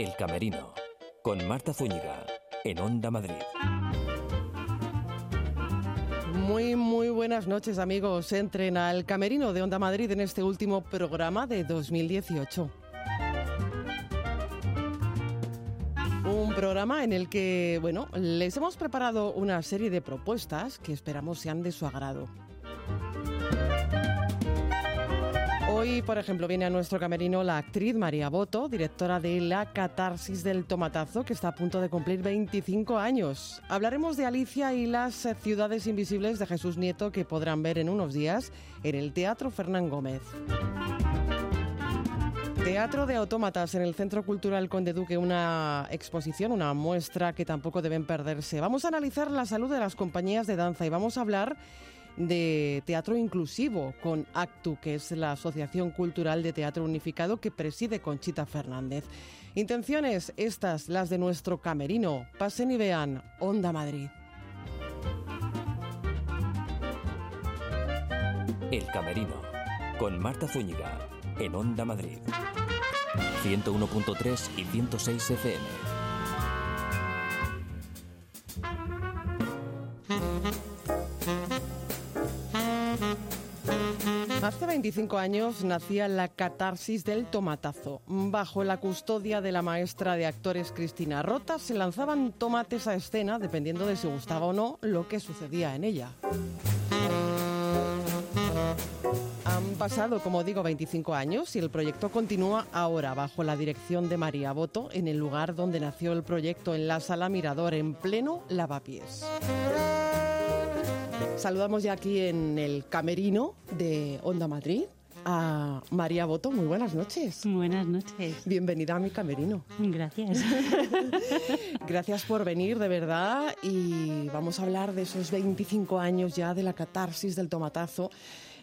El Camerino, con Marta Zúñiga, en Onda Madrid. Muy, muy buenas noches amigos. Entren al Camerino de Onda Madrid en este último programa de 2018. Un programa en el que, bueno, les hemos preparado una serie de propuestas que esperamos sean de su agrado. Hoy, por ejemplo, viene a nuestro camerino la actriz María Boto, directora de La Catarsis del Tomatazo, que está a punto de cumplir 25 años. Hablaremos de Alicia y las ciudades invisibles de Jesús Nieto que podrán ver en unos días en el Teatro Fernán Gómez. Teatro de Autómatas en el Centro Cultural Conde Duque, una exposición, una muestra que tampoco deben perderse. Vamos a analizar la salud de las compañías de danza y vamos a hablar de teatro inclusivo con ACTU, que es la Asociación Cultural de Teatro Unificado que preside Conchita Fernández. Intenciones estas, las de nuestro camerino. Pasen y vean Onda Madrid. El Camerino, con Marta Zúñiga, en Onda Madrid. 101.3 y 106 FM. Hace 25 años nacía la catarsis del tomatazo. Bajo la custodia de la maestra de actores Cristina Rota se lanzaban tomates a escena dependiendo de si gustaba o no lo que sucedía en ella. Han pasado, como digo, 25 años y el proyecto continúa ahora bajo la dirección de María Boto en el lugar donde nació el proyecto en la Sala Mirador en pleno Lavapiés. Saludamos ya aquí en el camerino de Onda Madrid a María Boto. Muy buenas noches. Buenas noches. Bienvenida a mi camerino. Gracias. Gracias por venir, de verdad. Y vamos a hablar de esos 25 años ya de la catarsis del tomatazo.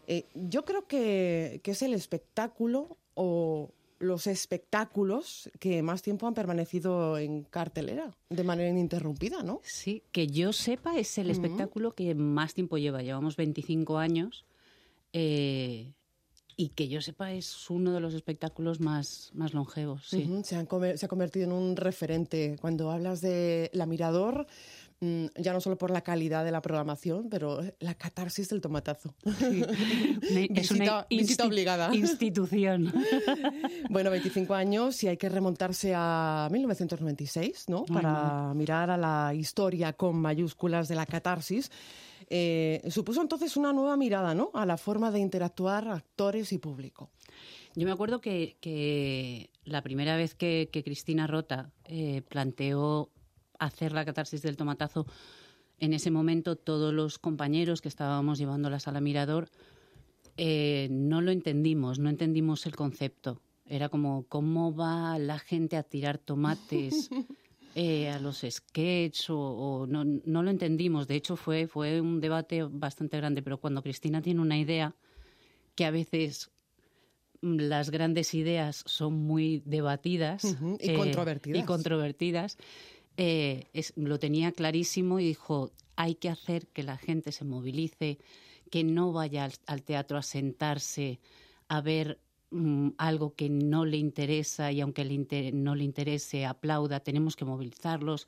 Eh, yo creo que, que es el espectáculo o los espectáculos que más tiempo han permanecido en cartelera de manera ininterrumpida, ¿no? Sí, que yo sepa es el espectáculo que más tiempo lleva. Llevamos 25 años eh, y que yo sepa es uno de los espectáculos más, más longevos. Sí. Se, han se ha convertido en un referente. Cuando hablas de La Mirador, ya no solo por la calidad de la programación, pero la catarsis del tomatazo. Una- Visita- visita insti- obligada. institución. Bueno, 25 años y hay que remontarse a 1996, ¿no? Para mirar a la historia con mayúsculas de la catarsis. Eh, supuso entonces una nueva mirada, ¿no? A la forma de interactuar actores y público. Yo me acuerdo que, que la primera vez que, que Cristina Rota eh, planteó hacer la catarsis del tomatazo, en ese momento todos los compañeros que estábamos llevando la sala Mirador eh, no lo entendimos, no entendimos el concepto. Era como, ¿cómo va la gente a tirar tomates eh, a los sketches? O, o no, no lo entendimos. De hecho, fue, fue un debate bastante grande, pero cuando Cristina tiene una idea, que a veces las grandes ideas son muy debatidas y controvertidas. y controvertidas, eh, lo tenía clarísimo y dijo hay que hacer que la gente se movilice, que no vaya al, teatro a sentarse a ver mm, algo que no le interesa y aunque no le interese aplauda, tenemos que movilizarlos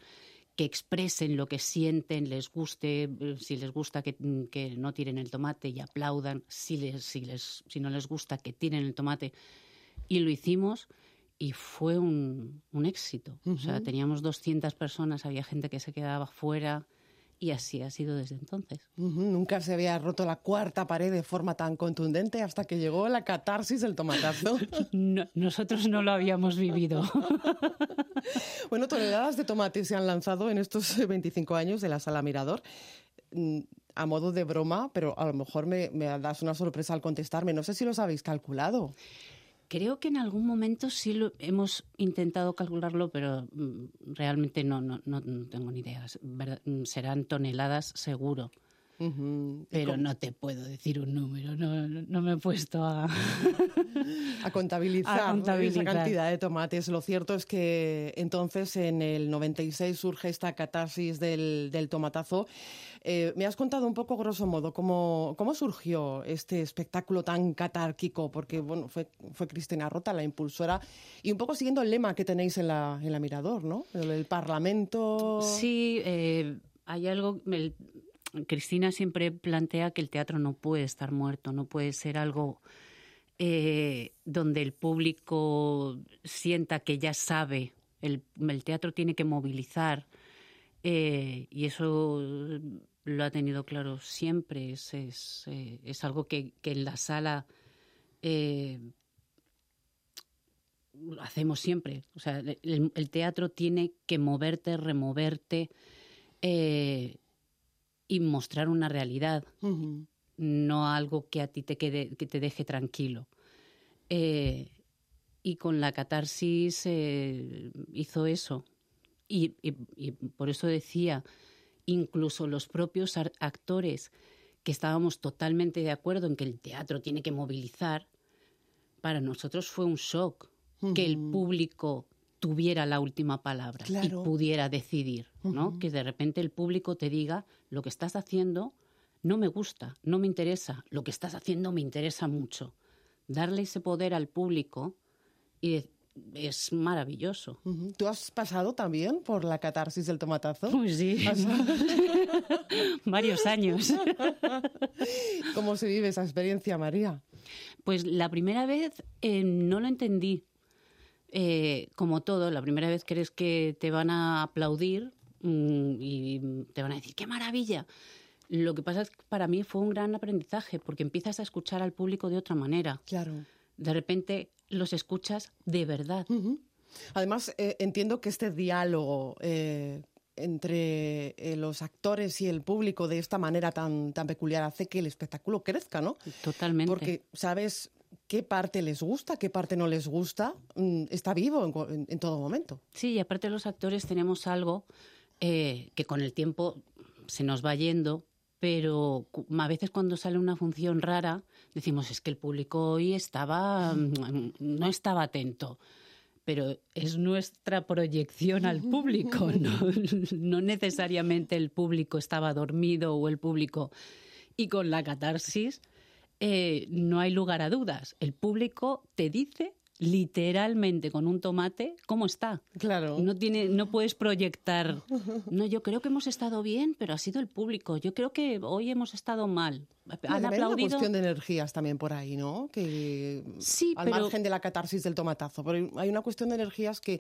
que expresen lo que sienten, les guste, eh, si les gusta que, mm, que no tiren el tomate y aplaudan, si, si no les gusta que tiren el tomate. Y lo hicimos y fue un, un éxito. O sea, teníamos 200 personas, había gente que se quedaba fuera y así ha sido desde entonces. Ujú, Nunca se había roto la cuarta pared de forma tan contundente hasta que llegó la catarsis del tomatazo. No- nosotros no lo habíamos vivido. bueno, toneladas de tomate se han lanzado en estos 25 años de la Sala Mirador. Mm, A modo de broma, pero a lo mejor me, me das una sorpresa al contestarme. No sé si los habéis calculado. Creo que en algún momento sí lo hemos intentado calcularlo, pero mm, realmente no, no, no, tengo ni idea. Mm, Serán toneladas seguro. Pero no te puedo decir un número, no, no me he puesto a... a contabilizar, a contabilizar esa cantidad de tomates. Lo cierto es que entonces en el 96 surge esta catarsis del, del tomatazo. Eh, me has contado un poco, grosso modo, cómo, cómo surgió este espectáculo tan catárquico, porque bueno, fue, fue Cristina Rota la impulsora, y un poco siguiendo el lema que tenéis en la, en la Mirador, ¿no? El, el Parlamento. Sí, eh, hay algo... El Cristina siempre plantea que el teatro no puede estar muerto, no puede ser algo eh, donde el público sienta que ya sabe. El, teatro tiene que movilizar eh, y eso lo ha tenido claro siempre. Es, eh, algo que, en la sala hacemos siempre. O sea, el, teatro tiene que moverte, removerte y mostrar una realidad, no algo que a ti te, quede, que te deje tranquilo. Eh, y con la catarsis eh, hizo eso. Y, por eso decía, incluso los propios actores que estábamos totalmente de acuerdo en que el teatro tiene que movilizar, para nosotros fue un shock que el público tuviera la última palabra y pudiera decidir, ¿no? Que de repente el público te diga lo que estás haciendo no me gusta, no me interesa, lo que estás haciendo me interesa mucho. Darle ese poder al público y es maravilloso. ¿Tú has pasado también por la catarsis del tomatazo? Pues sí. Varios años. ¿Cómo se vive esa experiencia, María? Pues la primera vez eh, no lo entendí. Eh, como todo, la primera vez crees que te van a aplaudir mm, y te van a decir, ¡qué maravilla! Lo que pasa es que para mí fue un gran aprendizaje porque empiezas a escuchar al público de otra manera. Claro. De repente los escuchas de verdad. Además, eh, entiendo que este diálogo eh, entre los actores y el público de esta manera tan, tan peculiar hace que el espectáculo crezca, ¿no? Totalmente. Porque sabes qué parte les gusta, qué parte no les gusta, mm, está vivo en, todo momento. Sí, y aparte los actores tenemos algo eh, que con el tiempo se nos va yendo, pero a veces cuando sale una función rara decimos es que el público hoy estaba mm, no estaba atento pero es nuestra proyección al público no, no necesariamente el público estaba dormido o el público y con la catarsis eh, no hay lugar a dudas. El público te dice literalmente con un tomate cómo está. Claro. No tiene, no puedes proyectar. No, yo creo que hemos estado bien, pero ha sido el público. Yo creo que hoy hemos estado mal. Han Hay una cuestión de energías también por ahí, ¿no? Que sí, al margen de la catarsis del tomatazo, pero hay una cuestión de energías que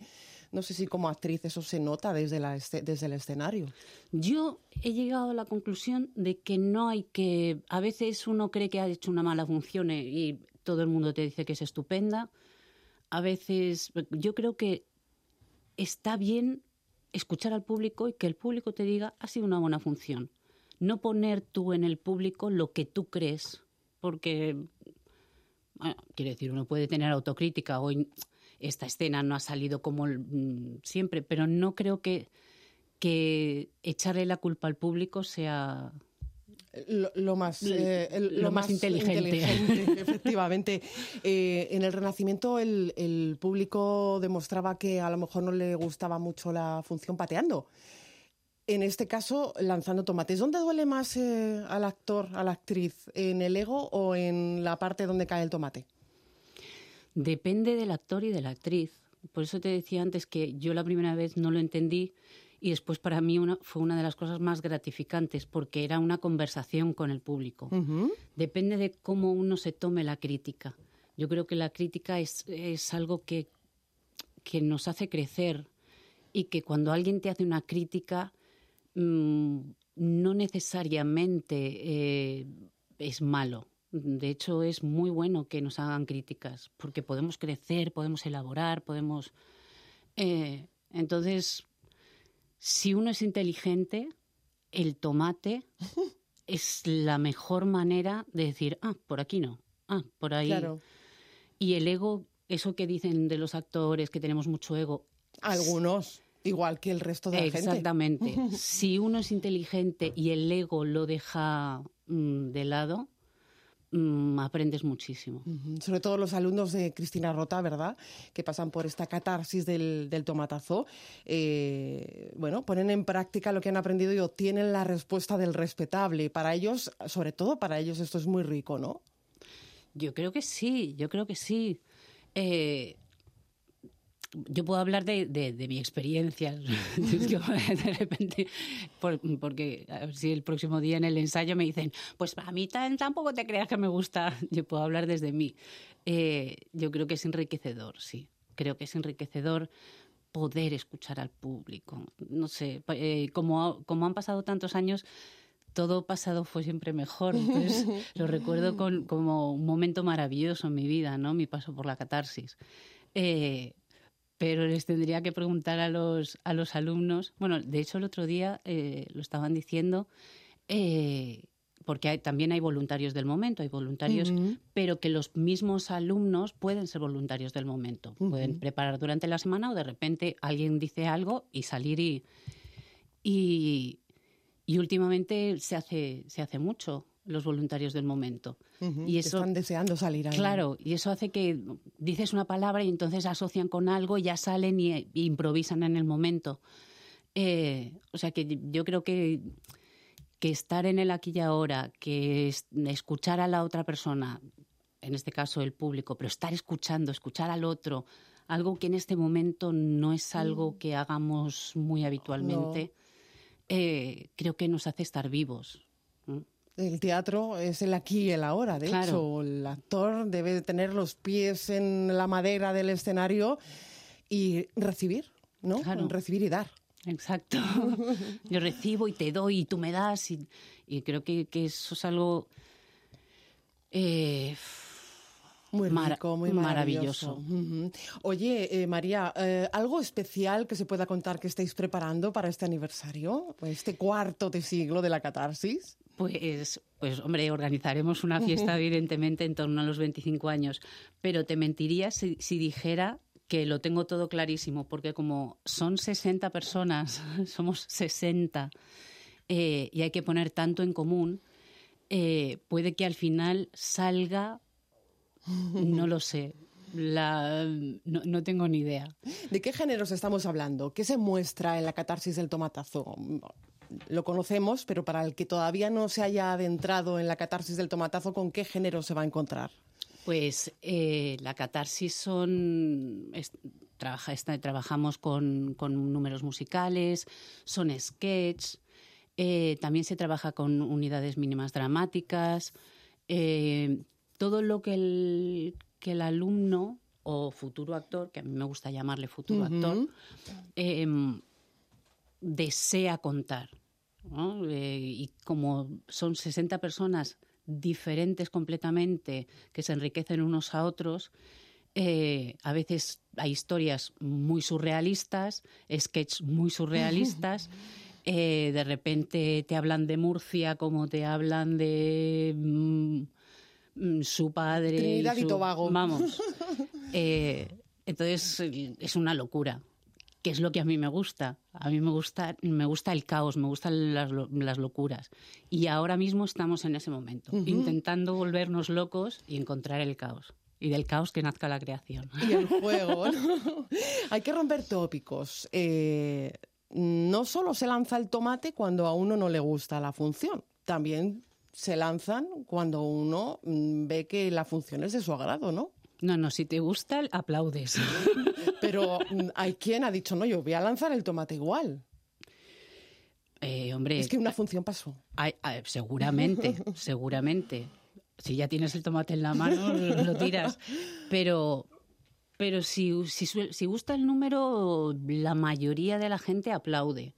no sé si como actriz eso se nota desde, la desde el escenario. Yo he llegado a la conclusión de que no hay que... A veces uno cree que ha hecho una mala función eh, y todo el mundo te dice que es estupenda. A veces yo creo que está bien escuchar al público y que el público te diga ha sido una buena función. No poner tú en el público lo que tú crees, porque, bueno, quiere decir, uno puede tener autocrítica o esta escena no ha salido como mm, siempre, pero no creo que, que echarle la culpa al público sea lo, más, eh, lo, más, inteligente. efectivamente. Eh, en el Renacimiento el, el, público demostraba que a lo mejor no le gustaba mucho la función pateando. En este caso, lanzando tomates. ¿Dónde duele más eh, al actor, a la actriz? ¿En el ego o en la parte donde cae el tomate? Depende del actor y de la actriz. Por eso te decía antes que yo la primera vez no lo entendí y después para mí fue una de las cosas más gratificantes porque era una conversación con el público. Depende de cómo uno se tome la crítica. Yo creo que la crítica es, algo que, que, nos hace crecer y que cuando alguien te hace una crítica mm, no necesariamente eh, es malo. De hecho, es muy bueno que nos hagan críticas, porque podemos crecer, podemos elaborar, podemos... Eh, entonces, si uno es inteligente, el tomate es la mejor manera de decir, ah, por aquí no, ah, por ahí. Y el ego, eso que dicen de los actores, que tenemos mucho ego. Algunos. igual que el resto de la gente. Exactamente. si uno es inteligente y el ego lo deja mm, de lado, mm, aprendes muchísimo. Sobre todo los alumnos de Cristina Rota, ¿verdad? Que pasan por esta catarsis del, tomatazo. Eh, bueno, ponen en práctica lo que han aprendido y obtienen la respuesta del respetable. Para ellos, sobre todo para ellos, esto es muy rico, ¿no? Yo creo que sí, yo creo que sí. Eh, yo puedo hablar de, de, mi experiencia, de repente, porque si el próximo día en el ensayo me dicen, pues a mí tampoco te creas que me gusta, yo puedo hablar desde mí. Eh, yo creo que es enriquecedor, sí, creo que es enriquecedor poder escuchar al público. No sé, eh, como, como han pasado tantos años, todo pasado fue siempre mejor. Entonces lo recuerdo con, como un momento maravilloso en mi vida, ¿no? Mi paso por la catarsis. Eh, pero les tendría que preguntar a los, a los alumnos. Bueno, de hecho el otro día eh, lo estaban diciendo, eh, porque también hay voluntarios del momento, hay voluntarios, pero que los mismos alumnos pueden ser voluntarios del momento. Pueden preparar durante la semana o de repente alguien dice algo y salir y... y y últimamente se hace, se hace mucho los voluntarios del momento. y eso, están deseando salir ahí. Claro, y eso hace que dices una palabra y entonces asocian con algo, ya salen y, improvisan en el momento. Eh, o sea que yo creo que, que estar en el aquí y ahora, que escuchar a la otra persona, en este caso el público, pero estar escuchando, escuchar al otro, algo que en este momento no es algo mm. que hagamos muy habitualmente, eh, creo que nos hace estar vivos el teatro es el aquí y el ahora. De hecho, el actor debe tener los pies en la madera del escenario y recibir, ¿no? Recibir y dar. Exacto. Yo recibo y te doy y tú me das y, creo que, eso es algo eh, muy rico, muy maravilloso. Oye, eh, María, eh, ¿algo especial que se pueda contar que estáis preparando para este aniversario, este cuarto de siglo de la catarsis? Pues, pues hombre, organizaremos una fiesta evidentemente en torno a los 25 años, pero te mentiría si, dijera que lo tengo todo clarísimo, porque como son 60 personas, somos 60, eh, y hay que poner tanto en común, eh, puede que al final salga, no lo sé, la, no, no, tengo ni idea. ¿De qué géneros estamos hablando? ¿Qué se muestra en la catarsis del tomatazo? Lo conocemos, pero para el que todavía no se haya adentrado en la catarsis del tomatazo, ¿con qué género se va a encontrar? Pues eh, la catarsis son... trabaja, trabajamos con, números musicales, son sketch, eh, también se trabaja con unidades mínimas dramáticas, eh, todo lo que el, que el alumno o futuro actor, que a mí me gusta llamarle futuro actor, em, desea contar. Eh, y como son 60 personas diferentes completamente, que se enriquecen unos a otros, eh, a veces hay historias muy surrealistas, sketches muy surrealistas. Eh, de repente te hablan de Murcia como te hablan de mm, mm, su padre. Trinidad y, Tobago. Vamos. entonces es una locura que es lo que a mí me gusta. A mí me gusta, me gusta el caos, me gustan las, las locuras. Y ahora mismo estamos en ese momento, intentando volvernos locos y encontrar el caos. Y del caos que nazca la creación. Y el juego. Hay que romper tópicos. Eh, no solo se lanza el tomate cuando a uno no le gusta la función, también se lanzan cuando uno mm, ve que la función es de su agrado, ¿no? No, no, si te gusta, aplaudes. Pero mm, hay quien ha dicho, no, yo voy a lanzar el tomate igual. Eh, hombre, es que una función pasó. seguramente, seguramente. Si ya tienes el tomate en la mano, lo tiras. Pero, pero si, si, si gusta el número, la mayoría de la gente aplaude.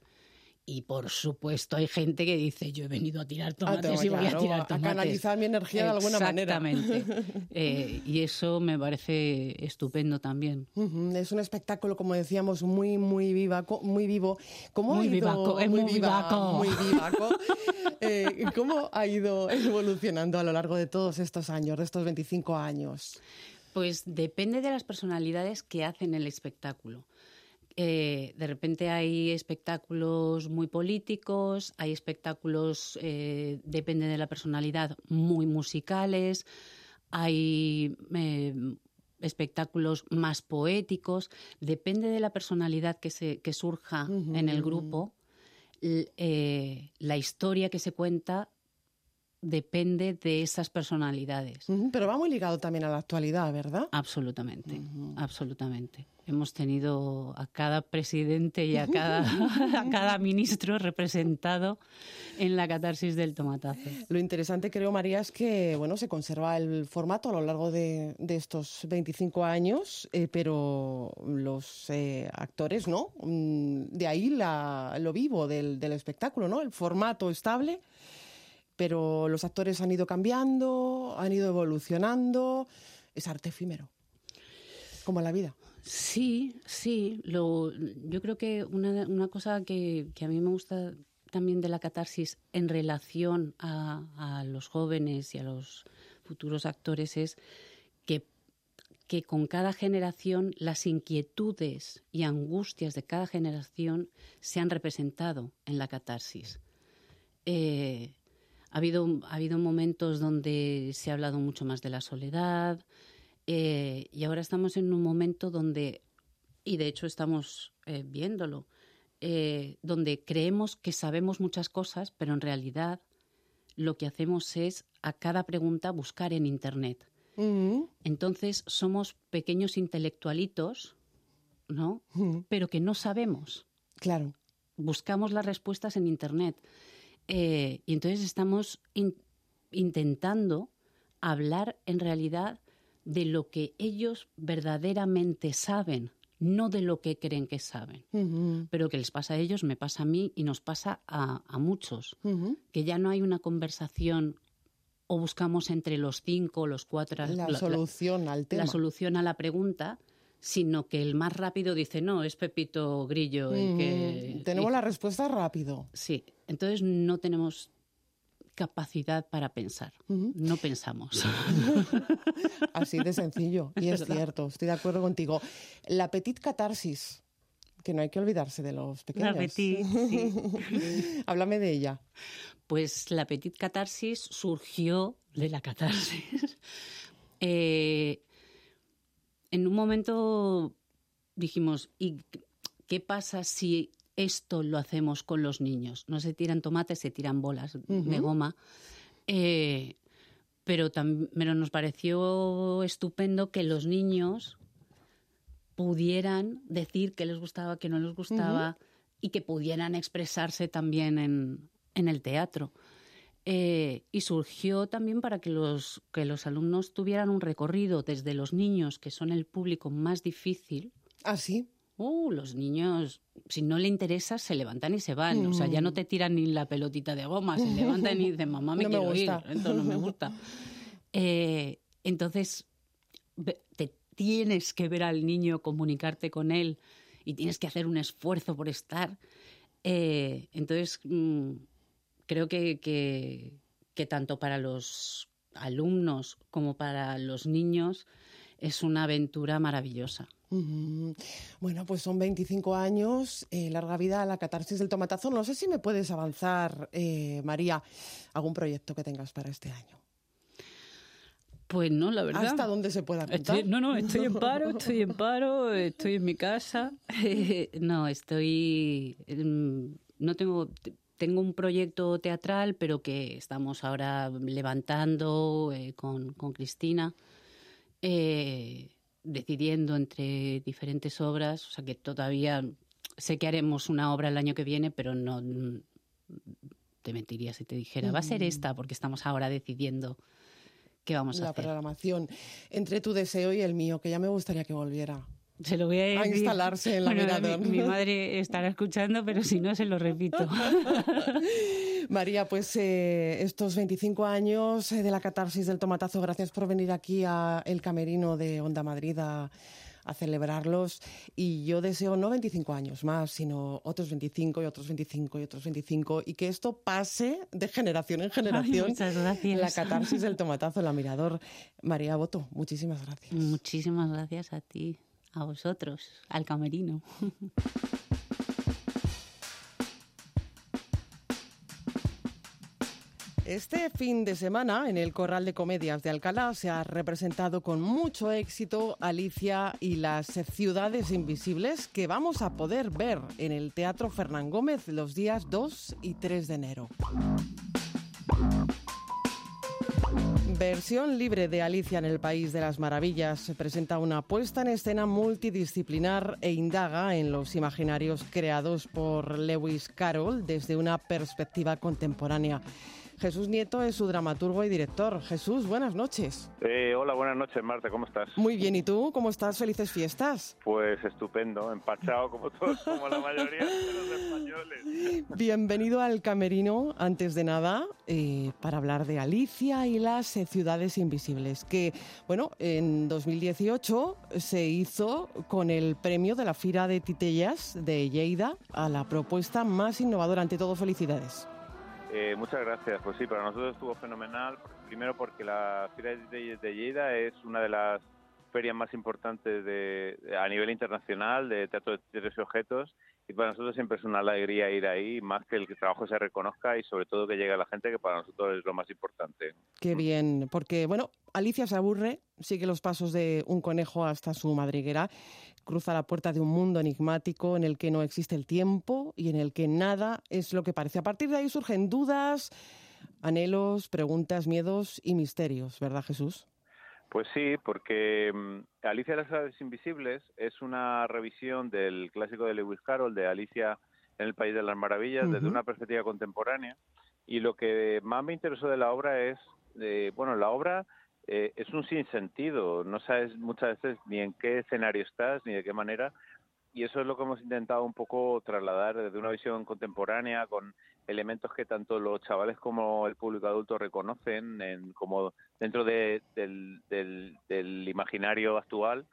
Y por supuesto hay gente que dice, yo he venido a tirar tomates y voy a tirar tomates. A canalizar mi energía de alguna manera. Exactamente. Eh, y eso me parece estupendo también. Es un espectáculo, como decíamos, muy, muy, viva, muy vivo. ¿Cómo muy ha ido, es muy, vivaco. Muy vivaco. Eh, ¿Cómo ha ido evolucionando a lo largo de todos estos años, de estos 25 años? Pues depende de las personalidades que hacen el espectáculo Eh, de repente hay espectáculos muy políticos, hay espectáculos, eh, depende de la personalidad, muy musicales, hay eh, espectáculos más poéticos, depende de la personalidad que, se, que surja en el grupo, la historia que se cuenta depende de esas personalidades. Pero va muy ligado también a la actualidad, ¿verdad? Absolutamente, absolutamente. Hemos tenido a cada presidente y a cada, a cada ministro representado en la catarsis del tomatazo. Lo interesante, creo, María, es que bueno, se conserva el formato a lo largo de, estos 25 años, eh, pero los eh, actores, ¿no? Mm, de ahí la, lo vivo del, del espectáculo, ¿no? El formato estable pero los actores han ido cambiando, han ido evolucionando. Es arte efímero, como la vida. Sí, sí. Lo, yo creo que una, una cosa que, que, a mí me gusta también de la catarsis en relación a, a los jóvenes y a los futuros actores es que, que con cada generación las inquietudes y angustias de cada generación se han representado en la catarsis. Eh, ha habido, ha habido momentos donde se ha hablado mucho más de la soledad eh, y ahora estamos en un momento donde, y de hecho estamos eh, viéndolo, eh, donde creemos que sabemos muchas cosas, pero en realidad lo que hacemos es a cada pregunta buscar en Internet. Entonces somos pequeños intelectualitos, ¿no? Pero que no sabemos. Claro. Buscamos las respuestas en Internet. Eh, y entonces estamos intentando hablar en realidad de lo que ellos verdaderamente saben, no de lo que creen que saben. Pero que les pasa a ellos, me pasa a mí y nos pasa a, muchos. Que ya no hay una conversación o buscamos entre los cinco los cuatro la, solución al tema. La solución a la pregunta, sino que el más rápido dice, no, es Pepito Grillo. que, Tenemos la respuesta rápido. Sí, entonces no tenemos capacidad para pensar, no pensamos. Así de sencillo, y es, cierto, estoy de acuerdo contigo. La petit catarsis, que no hay que olvidarse de los pequeños. La petit, sí. Háblame de ella. Pues la petit catarsis surgió de la catarsis. eh, en un momento dijimos, ¿y qué pasa si esto lo hacemos con los niños? No se tiran tomates, se tiran bolas de goma. Eh, pero, pero nos pareció estupendo que los niños pudieran decir qué les gustaba, qué no les gustaba y que pudieran expresarse también en, en el teatro. Eh, y surgió también para que los, que los alumnos tuvieran un recorrido desde los niños, que son el público más difícil. ¿Ah, sí? Uh, los niños, si no le interesa, se levantan y se van. O sea, ya no mm. te tiran ni la pelotita de goma, se levantan y dicen, mamá, me quiero ir, esto no me gusta. Eh, entonces, te tienes que ver al niño, comunicarte con él y tienes que hacer un esfuerzo por estar. Eh, entonces, mm, creo que, que, tanto para los alumnos como para los niños es una aventura maravillosa. Bueno, pues son 25 años, eh, larga vida a la catarsis del tomatazo. No sé si me puedes avanzar, eh, María, algún proyecto que tengas para este año. Pues no, la verdad. ¿Hasta dónde se apuntar? no, no, estoy en paro, estoy en paro, estoy en mi casa. no, estoy... No tengo tengo un proyecto teatral, pero que estamos ahora levantando eh, con, Cristina, eh, decidiendo entre diferentes obras. O sea que todavía sé que haremos una obra el año que viene, pero no te mentiría si te dijera, va a ser esta, porque estamos ahora decidiendo qué vamos a hacer. La programación. Entre tu deseo y el mío, que ya me gustaría que volviera. Se lo voy a, instalarse en la bueno, Mi, madre estará escuchando, pero si no, se lo repito. María, pues eh, estos 25 años eh, de la catarsis del tomatazo, gracias por venir aquí a El Camerino de Onda Madrid a, celebrarlos. Y yo deseo no 25 años más, sino otros 25 y otros 25 y otros 25. Y que esto pase de generación en generación. muchas gracias. La catarsis del tomatazo, la mirador. María Boto, muchísimas gracias. Muchísimas gracias a ti. A vosotros, al camerino. Este fin de semana en el Corral de Comedias de Alcalá se ha representado con mucho éxito Alicia y las ciudades invisibles que vamos a poder ver en el Teatro Fernán Gómez los días 2 y 3 de enero. Versión libre de Alicia en el País de las Maravillas se presenta una puesta en escena multidisciplinar e indaga en los imaginarios creados por Lewis Carroll desde una perspectiva contemporánea. Jesús Nieto es su dramaturgo y director. Jesús, buenas noches. Eh, hola, buenas noches, Marta, ¿cómo estás? Muy bien, ¿y tú? ¿Cómo estás? Felices fiestas. Pues estupendo, empachado como todos, como la mayoría de los españoles. Bienvenido al Camerino, antes de nada, eh, para hablar de Alicia y las eh, ciudades invisibles, que, bueno, en 2018 se hizo con el premio de la Fira de Titellas de Lleida a la propuesta más innovadora. Ante todo, felicidades. Eh, muchas gracias. Pues sí, para nosotros estuvo fenomenal. Primero porque la Feria de, Lleida es una de las ferias más importantes de, a nivel internacional de teatro de tres objetos y para nosotros siempre es una alegría ir ahí, más que el trabajo se reconozca y sobre todo que llegue a la gente, que para nosotros es lo más importante. Qué bien, porque bueno, Alicia se aburre, sigue los pasos de un conejo hasta su madriguera, cruza la puerta de un mundo enigmático en el que no existe el tiempo y en el que nada es lo que parece. A partir de ahí surgen dudas, anhelos, preguntas, miedos y misterios, ¿verdad Jesús? Pues sí, porque mm, Alicia de las Aves Invisibles es una revisión del clásico de Lewis Carroll, de Alicia en el País de las Maravillas, desde una perspectiva contemporánea. Y lo que más me interesó de la obra es, eh, bueno, la obra eh, es un sinsentido, no sabes muchas veces ni en qué escenario estás, ni de qué manera, y eso es lo que hemos intentado un poco trasladar desde una visión contemporánea con elementos que tanto los chavales como el público adulto reconocen en, como dentro de, del, del, imaginario actual,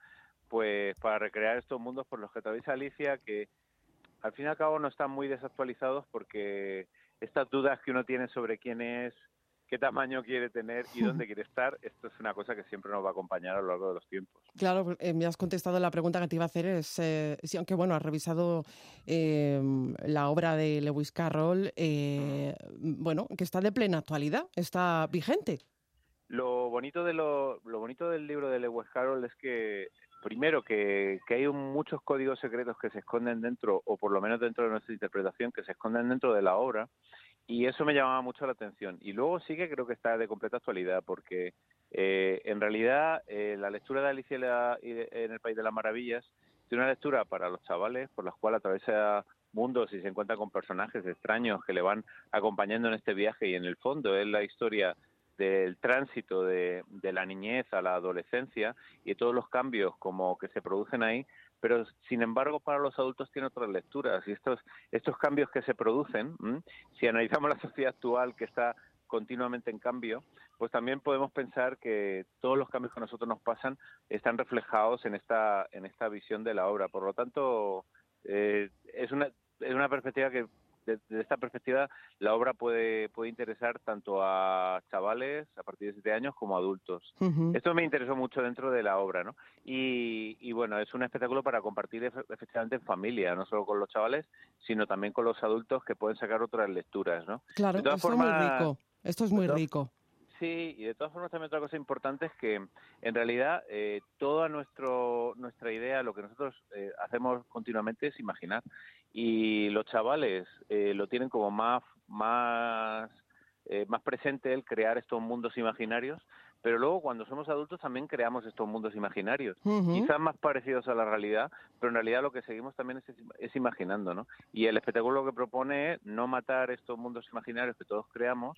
pues para recrear estos mundos por los que atraviesa Alicia, que al fin y al cabo no están muy desactualizados porque estas dudas que uno tiene sobre quién es, qué tamaño quiere tener y dónde quiere estar, esto es una cosa que siempre nos va a acompañar a lo largo de los tiempos. Claro, eh, me has contestado la pregunta que te iba a hacer, es, eh, aunque bueno, has revisado eh, la obra de Lewis Carroll, bueno, que está de plena actualidad, está vigente. Lo bonito, de lo, lo bonito del libro de Lewis Carroll es que primero que, que, hay muchos códigos secretos que se esconden dentro, o por lo menos dentro de nuestra interpretación, que se esconden dentro de la obra, y eso me llamaba mucho la atención. Y luego sí que creo que está de completa actualidad, porque eh, en realidad eh, la lectura de Alicia en el País de las Maravillas es una lectura para los chavales, por la cual atraviesa mundos y se encuentra con personajes extraños que le van acompañando en este viaje y en el fondo es la historia del tránsito de, de la niñez a la adolescencia y todos los cambios como que se producen ahí pero sin embargo para los adultos tiene otras lecturas y estos estos cambios que se producen si analizamos la sociedad actual que está continuamente en cambio pues también podemos pensar que todos los cambios que a nosotros nos pasan están reflejados en esta en esta visión de la obra. Por lo tanto eh, es una es una perspectiva que desde esta perspectiva, la obra puede, puede interesar tanto a chavales a partir de 7 años como a adultos. Esto me interesó mucho dentro de la obra, ¿no? Y, y, bueno, es un espectáculo para compartir efectivamente en familia, no solo con los chavales, sino también con los adultos que pueden sacar otras lecturas, ¿no? Claro, esto es muy rico. Esto es muy rico. Sí, y de todas formas también otra cosa importante es que en realidad eh, toda nuestro, nuestra idea, lo que nosotros eh, hacemos continuamente es imaginar. Y los chavales eh, lo tienen como más, más, eh, más presente el crear estos mundos imaginarios, pero luego cuando somos adultos también creamos estos mundos imaginarios, quizás más parecidos a la realidad, pero en realidad lo que seguimos también es, es imaginando, ¿no? Y el espectáculo que propone es no matar estos mundos imaginarios que todos creamos,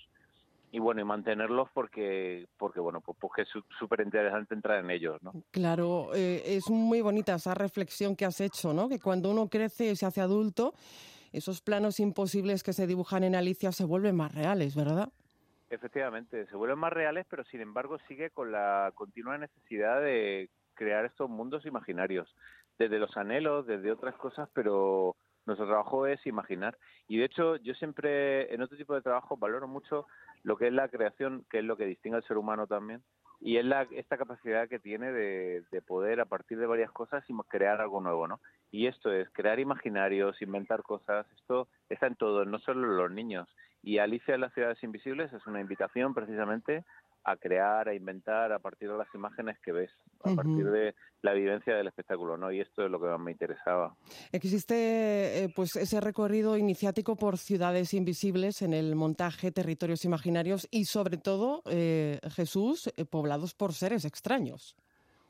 y bueno y mantenerlos porque porque bueno pues porque es súper interesante entrar en ellos no claro eh, es muy bonita esa reflexión que has hecho no que cuando uno crece y se hace adulto esos planos imposibles que se dibujan en Alicia se vuelven más reales verdad efectivamente se vuelven más reales pero sin embargo sigue con la continua necesidad de crear estos mundos imaginarios desde los anhelos desde otras cosas pero nuestro trabajo es imaginar. Y de hecho, yo siempre, en otro tipo de trabajo, valoro mucho lo que es la creación, que es lo que distingue al ser humano también, y es la, esta capacidad que tiene de, de, poder a partir de varias cosas crear algo nuevo, ¿no? Y esto es crear imaginarios, inventar cosas, esto está en todo, no solo en los niños. Y Alicia en las ciudades invisibles es una invitación precisamente a crear, a inventar a partir de las imágenes que ves, a partir de la vivencia del espectáculo, ¿no? Y esto es lo que más me interesaba. Existe eh, pues ese recorrido iniciático por ciudades invisibles en el montaje, territorios imaginarios y sobre todo, eh, Jesús, eh, poblados por seres extraños.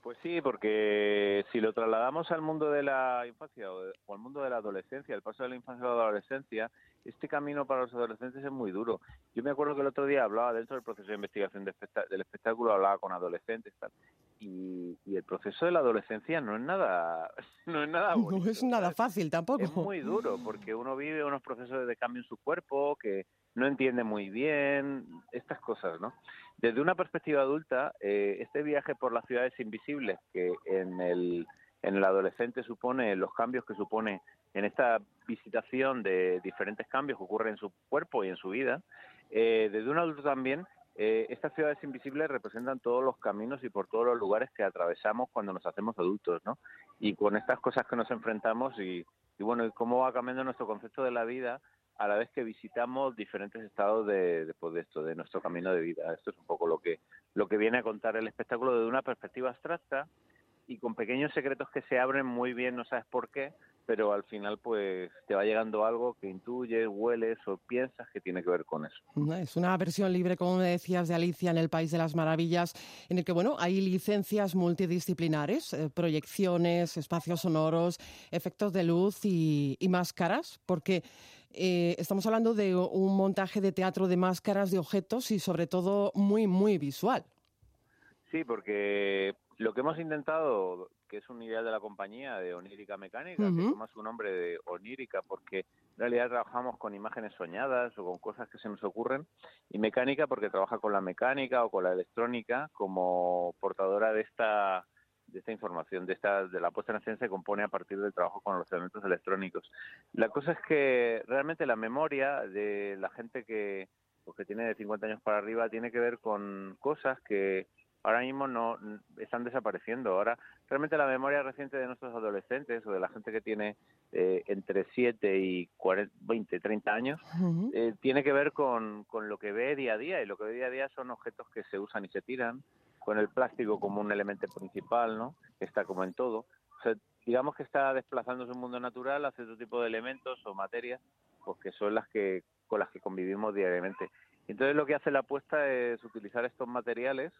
Pues sí, porque si lo trasladamos al mundo de la infancia o, al mundo de la adolescencia, el paso de la infancia a la adolescencia, este camino para los adolescentes es muy duro. Yo me acuerdo que el otro día hablaba dentro del proceso de investigación del espectáculo, hablaba con adolescentes tal, y, el proceso de la adolescencia no es nada, no es nada No es nada fácil tampoco. Es muy duro porque uno vive unos procesos de cambio en su cuerpo que no entiende muy bien estas cosas, ¿no? Desde una perspectiva adulta, eh, este viaje por las ciudades invisibles que en el, en el adolescente supone los cambios que supone en esta visitación de diferentes cambios que ocurren en su cuerpo y en su vida, eh, desde un adulto también, eh, estas ciudades invisibles representan todos los caminos y por todos los lugares que atravesamos cuando nos hacemos adultos, ¿no? Y con estas cosas que nos enfrentamos y, y bueno, y cómo va cambiando nuestro concepto de la vida a la vez que visitamos diferentes estados de, pues, de, esto, de nuestro camino de vida. Esto es un poco lo que, lo que viene a contar el espectáculo desde una perspectiva abstracta y con pequeños secretos que se abren muy bien, no sabes por qué, pero al final pues te va llegando algo que intuyes, hueles o piensas que tiene que ver con eso. Es una versión libre, como decías, de Alicia en el País de las Maravillas, en el que bueno, hay licencias multidisciplinares, eh, proyecciones, espacios sonoros, efectos de luz y, y máscaras, porque eh, estamos hablando de un montaje de teatro de máscaras, de objetos y sobre todo muy, muy visual. Sí, porque lo que hemos intentado, que es un ideal de la compañía de Onírica Mecánica, que toma su nombre de Onírica porque en realidad trabajamos con imágenes soñadas o con cosas que se nos ocurren, y Mecánica porque trabaja con la mecánica o con la electrónica como portadora de esta de esta información, de esta de la puesta en escena se compone a partir del trabajo con los elementos electrónicos. La cosa es que realmente la memoria de la gente que, pues, que tiene de 50 años para arriba tiene que ver con cosas que ahora mismo no están desapareciendo. Ahora, realmente la memoria reciente de nuestros adolescentes o de la gente que tiene eh, entre 7 y 40, 20, 30 años, eh, tiene que ver con, con lo que ve día a día. Y lo que ve día a día son objetos que se usan y se tiran, con el plástico como un elemento principal, ¿no? Que está como en todo. O sea, digamos que está desplazándose un mundo natural hacia otro tipo de elementos o materias, pues que son las que con las que convivimos diariamente. Entonces lo que hace la apuesta es utilizar estos materiales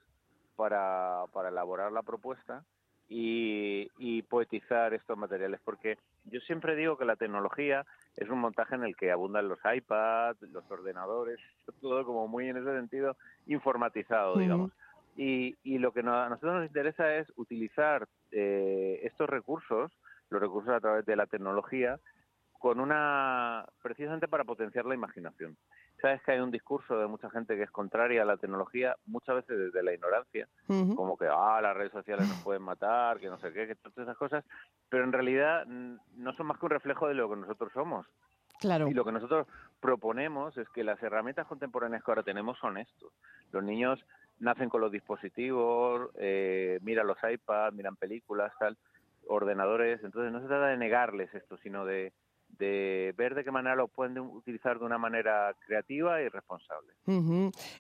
para, para elaborar la propuesta y, y, poetizar estos materiales, porque yo siempre digo que la tecnología es un montaje en el que abundan los iPads, los ordenadores, todo como muy en ese sentido informatizado, digamos. Y, y lo que a nosotros nos interesa es utilizar eh, estos recursos, los recursos a través de la tecnología, con una precisamente para potenciar la imaginación. Sabes que hay un discurso de mucha gente que es contraria a la tecnología, muchas veces desde la ignorancia, como que ah, las redes sociales nos pueden matar, que no sé qué, que todas esas cosas, pero en realidad no son más que un reflejo de lo que nosotros somos. Claro. Y lo que nosotros proponemos es que las herramientas contemporáneas que ahora tenemos son estos. Los niños nacen con los dispositivos, eh, miran los iPads, miran películas, tal, ordenadores. Entonces no se trata de negarles esto, sino de, de ver de qué manera lo pueden utilizar de una manera creativa y responsable.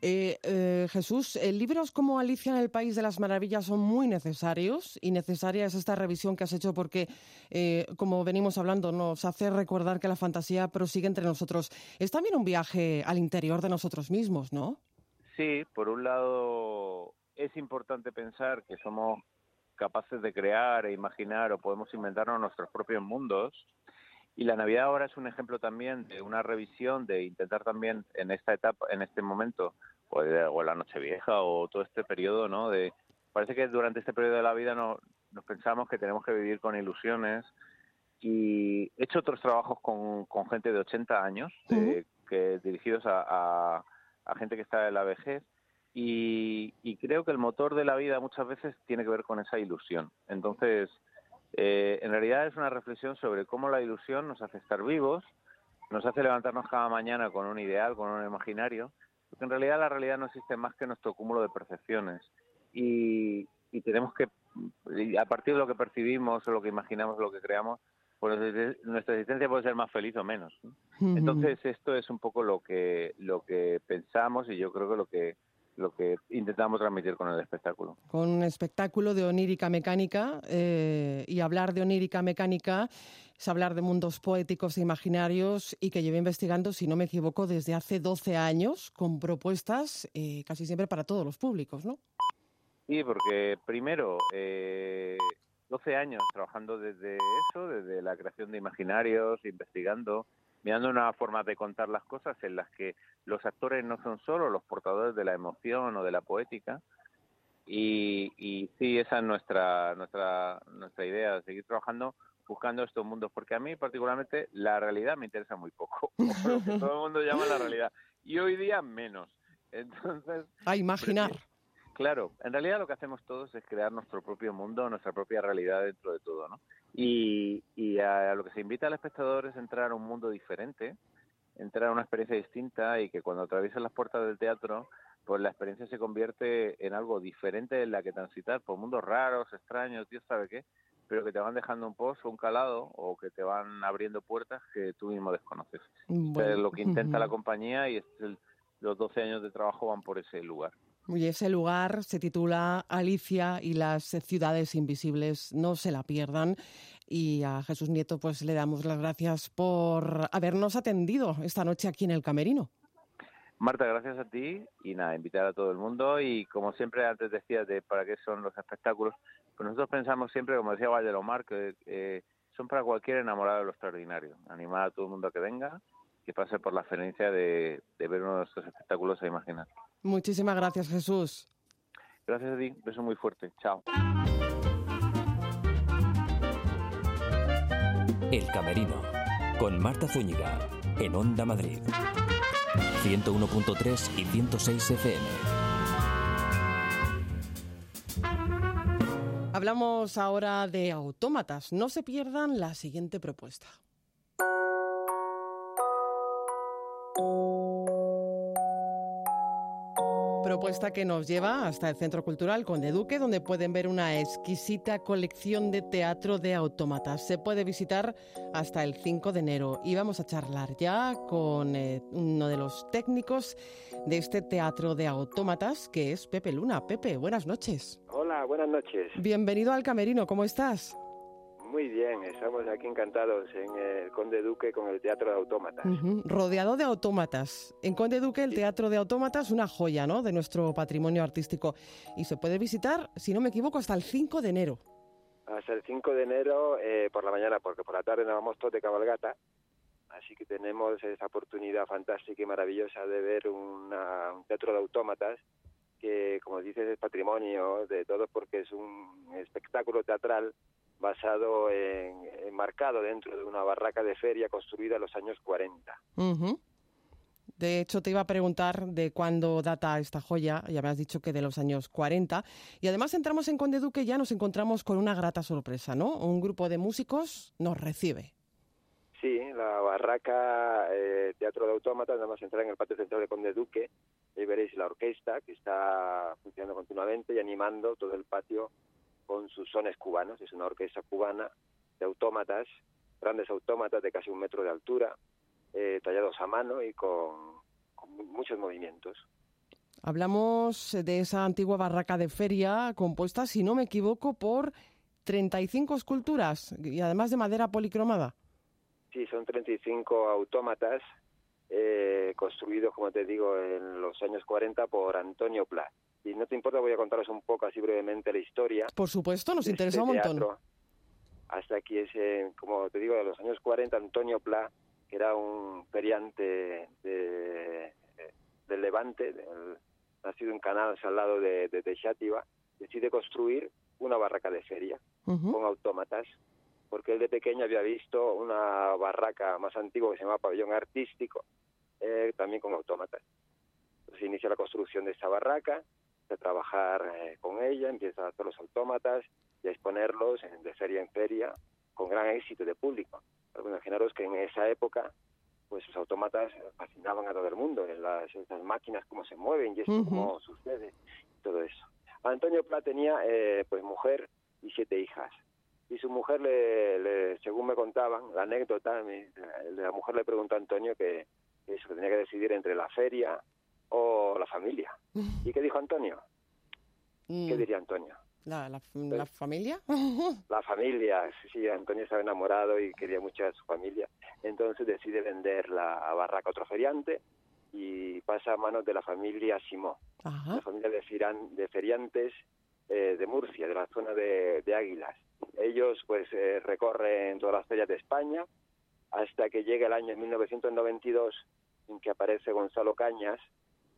Eh, eh, Jesús, libros como Alicia en el País de las Maravillas son muy necesarios y necesaria es esta revisión que has hecho porque, como venimos hablando, nos hace recordar que la fantasía prosigue entre nosotros. Es también un viaje al interior de nosotros mismos, ¿no? Sí, por un lado es importante pensar que somos capaces de crear e imaginar o podemos inventarnos nuestros propios mundos. Y la Navidad ahora es un ejemplo también de una revisión, de intentar también en esta etapa, en este momento, o, o la Nochevieja o todo este periodo, ¿no? De, parece que durante este periodo de la vida no, nos pensamos que tenemos que vivir con ilusiones. Y he hecho otros trabajos con, con gente de 80 años, que, dirigidos a a gente que está en la vejez y, creo que el motor de la vida muchas veces tiene que ver con esa ilusión. Entonces, eh, en realidad es una reflexión sobre cómo la ilusión nos hace estar vivos, nos hace levantarnos cada mañana con un ideal, con un imaginario, porque en realidad la realidad no existe más que nuestro cúmulo de percepciones. y, tenemos que, a partir de lo que percibimos o lo que imaginamos, lo que creamos, pues nuestra existencia puede ser más feliz o menos. Entonces esto es un poco lo que lo que pensamos y yo creo que lo que lo que intentamos transmitir con el espectáculo. Con un espectáculo de onírica mecánica eh, y hablar de onírica mecánica es hablar de mundos poéticos e imaginarios y que llevé investigando, si no me equivoco, desde hace 12 años con propuestas eh, casi siempre para todos los públicos, ¿no? Sí, porque primero, eh, 12 años trabajando desde eso, desde la creación de imaginarios, investigando, mirando una forma de contar las cosas en las que los actores no son solo los portadores de la emoción o de la poética. Y, y sí, esa es nuestra, nuestra, nuestra idea, de seguir trabajando buscando estos mundos, porque a mí particularmente la realidad me interesa muy poco, lo que todo el mundo llama la realidad, y hoy día menos. Entonces... A imaginar. Claro, en realidad lo que hacemos todos es crear nuestro propio mundo, nuestra propia realidad dentro de todo, ¿no? Y, a, lo que se invita al espectador es entrar a un mundo diferente, entrar a una experiencia distinta y que cuando atraviesas las puertas del teatro, pues la experiencia se convierte en algo diferente en la que transitar por mundos raros, extraños, Dios sabe qué, pero que te van dejando un pozo, un calado o que te van abriendo puertas que tú mismo desconoces. es lo que intenta la compañía y los 12 años de trabajo van por ese lugar. Y ese lugar se titula Alicia y las ciudades invisibles. No se la pierdan. Y a Jesús Nieto, pues le damos las gracias por habernos atendido esta noche aquí en el Camerino. Marta, gracias a ti y nada, invitar a todo el mundo y como siempre antes decías de para qué son los espectáculos, pues nosotros pensamos siempre, como decía Valdelomar, que eh, son para cualquier enamorado de lo extraordinario, animar a todo el mundo a que venga, que pase por la experiencia de, ver uno de estos espectáculos a imaginar. Muchísimas gracias, Jesús. Gracias a ti, un beso muy fuerte. Chao. El Camerino, con Marta Zúñiga, en Onda Madrid. 101.3 y 106 FM. Hablamos ahora de autómatas. No se pierdan la siguiente propuesta. Propuesta que nos lleva hasta el Centro Cultural Conde Duque, donde pueden ver una exquisita colección de teatro de autómatas. Se puede visitar hasta el 5 de enero y vamos a charlar ya con eh, uno de los técnicos de este teatro de autómatas, que es Pepe Luna. Pepe, buenas noches. Hola, buenas noches. Bienvenido al Camerino, ¿cómo estás? Muy bien, estamos aquí encantados en el Conde Duque con el Teatro de Autómatas. Rodeado de autómatas. En Conde Duque el Teatro de Autómatas, una joya ¿no? de nuestro patrimonio artístico. Y se puede visitar, si no me equivoco, hasta el 5 de enero. Hasta el 5 de enero eh, por la mañana, porque por la tarde nos vamos todos de cabalgata. Así que tenemos esa oportunidad fantástica y maravillosa de ver un teatro de autómatas que, como dices, es patrimonio de todos porque es un espectáculo teatral basado en, enmarcado dentro de una barraca de feria construida en los años 40. De hecho, te iba a preguntar de cuándo data esta joya, ya me has dicho que de los años 40. Y además entramos en Conde Duque y ya nos encontramos con una grata sorpresa, ¿no? Un grupo de músicos nos recibe. Sí, la barraca eh, Teatro de Autómatas, nada más entrar en el patio central de Conde Duque, y veréis la orquesta que está funcionando continuamente y animando todo el patio con sus sones cubanos. Es una orquesta cubana de autómatas, grandes autómatas de casi un metro de altura, eh, tallados a mano y con, muchos movimientos. Hablamos de esa antigua barraca de feria compuesta, si no me equivoco, por 35 esculturas y además de madera policromada. Sí, son 35 autómatas eh, construidos, como te digo, en los años 40 por Antonio Pla. Y no te importa, voy a contaros un poco así brevemente la historia. Por supuesto, nos interesa un este montón. Hasta aquí es, como te digo, de los años 40, Antonio Pla, que era un feriante de, del Levante, nacido en Canales al lado de, de, decide construir una barraca de feria con autómatas, porque él de pequeño había visto una barraca más antigua que se llama Pabellón Artístico, eh, también con autómatas. Entonces inicia la construcción de esta barraca, trabajar eh, con ella, empieza a hacer los autómatas y a exponerlos de feria en feria con gran éxito de público. imaginaros que en esa época pues los autómatas fascinaban a todo el mundo, las, máquinas cómo se mueven y esto cómo sucede, todo eso. Antonio Pla tenía eh, pues mujer y siete hijas. Y su mujer, le, según me contaban, la anécdota, la mujer le preguntó a Antonio que eso, que tenía que decidir entre la feria o la familia. ¿Y qué dijo Antonio? ¿Qué mm. diría Antonio? ¿La, la, familia? la familia, sí, Antonio estaba enamorado y quería mucho a su familia. Entonces decide vender la barraca a otro feriante y pasa a manos de la familia Simó, la familia de, de feriantes eh, de Murcia, de la zona de, Águilas. Ellos pues eh, recorren todas las ferias de España hasta que llega el año 1992 en que aparece Gonzalo Cañas,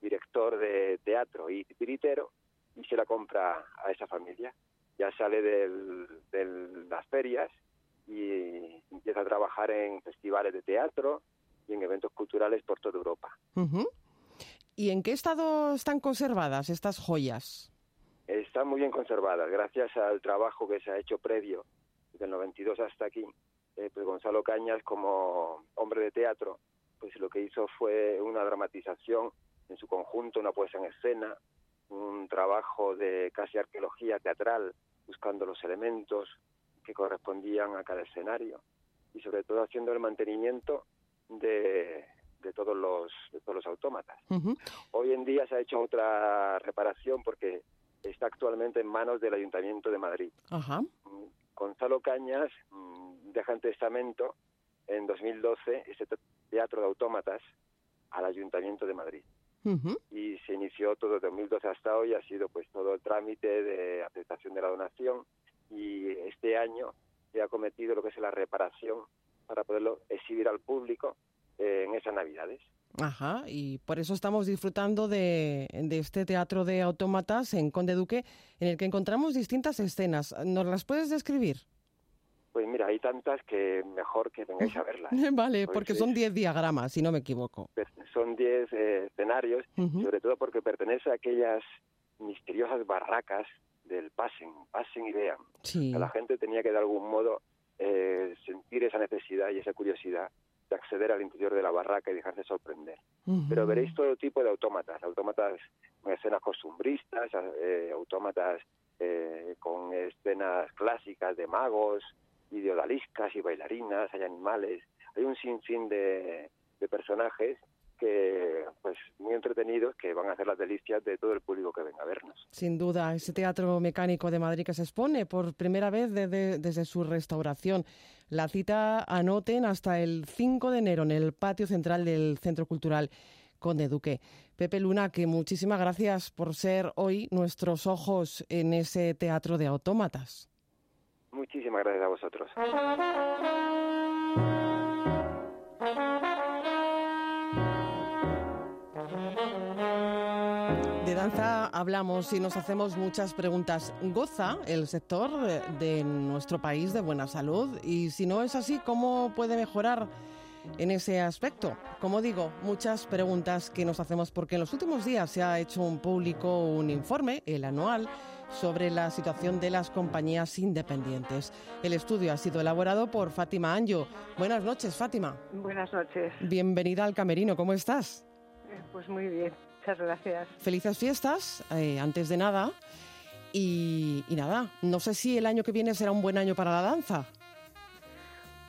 director de teatro y tiritero, y se la compra a esa familia. Ya sale de las ferias y empieza a trabajar en festivales de teatro y en eventos culturales por toda Europa. ¿Y en qué estado están conservadas estas joyas? Están muy bien conservadas, gracias al trabajo que se ha hecho previo, del 92 hasta aquí. Eh, pues Gonzalo Cañas, como hombre de teatro, pues lo que hizo fue una dramatización en su conjunto, una puesta en escena, un trabajo de casi arqueología teatral, buscando los elementos que correspondían a cada escenario y sobre todo haciendo el mantenimiento de, de todos los de todos los autómatas. Hoy en día se ha hecho otra reparación porque está actualmente en manos del Ayuntamiento de Madrid. Gonzalo Cañas mm, deja en testamento en 2012 este teatro de autómatas al Ayuntamiento de Madrid y se inició todo desde 2012 hasta hoy, ha sido pues todo el trámite de aceptación de la donación y este año se ha cometido lo que es la reparación para poderlo exhibir al público eh, en esas navidades. Ajá, y por eso estamos disfrutando de, de, este teatro de autómatas en Conde Duque, en el que encontramos distintas escenas. ¿Nos las puedes describir? Pues mira, hay tantas que mejor que vengáis a verlas. vale, porque son 10 diagramas, si no me equivoco. Son 10 eh, escenarios, sobre todo porque pertenece a aquellas misteriosas barracas del pasen, pasen y vean. La gente tenía que de algún modo eh, sentir esa necesidad y esa curiosidad de acceder al interior de la barraca y dejarse sorprender. Pero veréis todo tipo de autómatas, autómatas con escenas costumbristas, eh, autómatas con escenas clásicas de magos, y de odaliscas y bailarinas, hay animales, hay un sinfín de, de personajes que pues muy entretenidos que van a hacer las delicias de todo el público que venga a vernos. Sin duda, ese teatro mecánico de Madrid que se expone por primera vez desde, desde su restauración. La cita anoten hasta el 5 de enero en el patio central del Centro Cultural Conde Duque. Pepe Luna, que muchísimas gracias por ser hoy nuestros ojos en ese teatro de autómatas. Muchísimas gracias a vosotros. De danza hablamos y nos hacemos muchas preguntas. ¿Goza el sector de nuestro país de buena salud? Y si no es así, ¿cómo puede mejorar en ese aspecto? Como digo, muchas preguntas que nos hacemos porque en los últimos días se ha hecho un público un informe, el anual, sobre la situación de las compañías independientes. El estudio ha sido elaborado por Fátima Anjo. Buenas noches, Fátima. Buenas noches. Bienvenida al Camerino, ¿cómo estás? Eh, pues muy bien, muchas gracias. Felices fiestas, eh, antes de nada. Y, y nada, no sé si el año que viene será un buen año para la danza.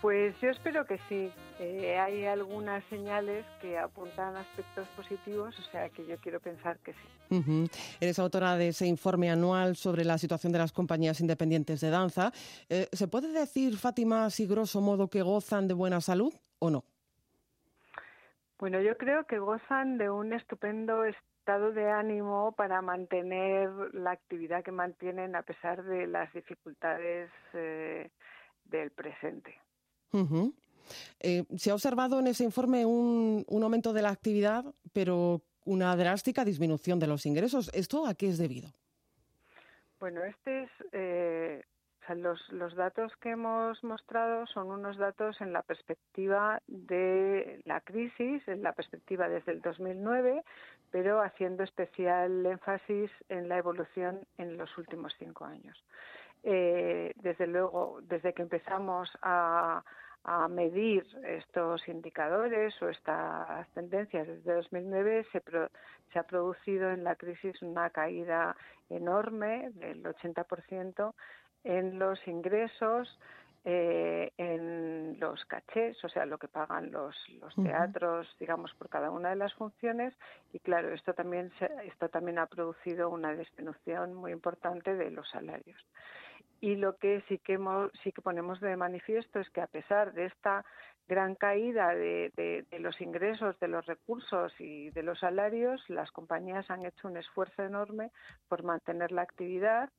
Pues yo espero que sí. Eh, hay algunas señales que apuntan aspectos positivos, o sea que yo quiero pensar que sí. Eres autora de ese informe anual sobre la situación de las compañías independientes de danza. Eh, ¿Se puede decir, Fátima, si grosso modo que gozan de buena salud o no? Bueno, yo creo que gozan de un estupendo estado de ánimo para mantener la actividad que mantienen a pesar de las dificultades eh, del presente. Eh, se ha observado en ese informe un, aumento de la actividad, pero una drástica disminución de los ingresos. ¿Esto a qué es debido? Bueno, este es, eh, los, los, datos que hemos mostrado son unos datos en la perspectiva de la crisis, en la perspectiva desde el 2009, pero haciendo especial énfasis en la evolución en los últimos cinco años. Eh, desde luego, desde que empezamos a, a medir estos indicadores o estas tendencias desde 2009 se, se ha producido en la crisis una caída enorme del 80% en los ingresos, eh, en los cachés, o sea, lo que pagan los, los teatros, digamos, por cada una de las funciones. Y claro, esto también, esto también ha producido una disminución muy importante de los salarios. Y lo que sí que, sí que ponemos de manifiesto es que a pesar de esta gran caída de, de, los ingresos, de los recursos y de los salarios, las compañías han hecho un esfuerzo enorme por mantener la actividad.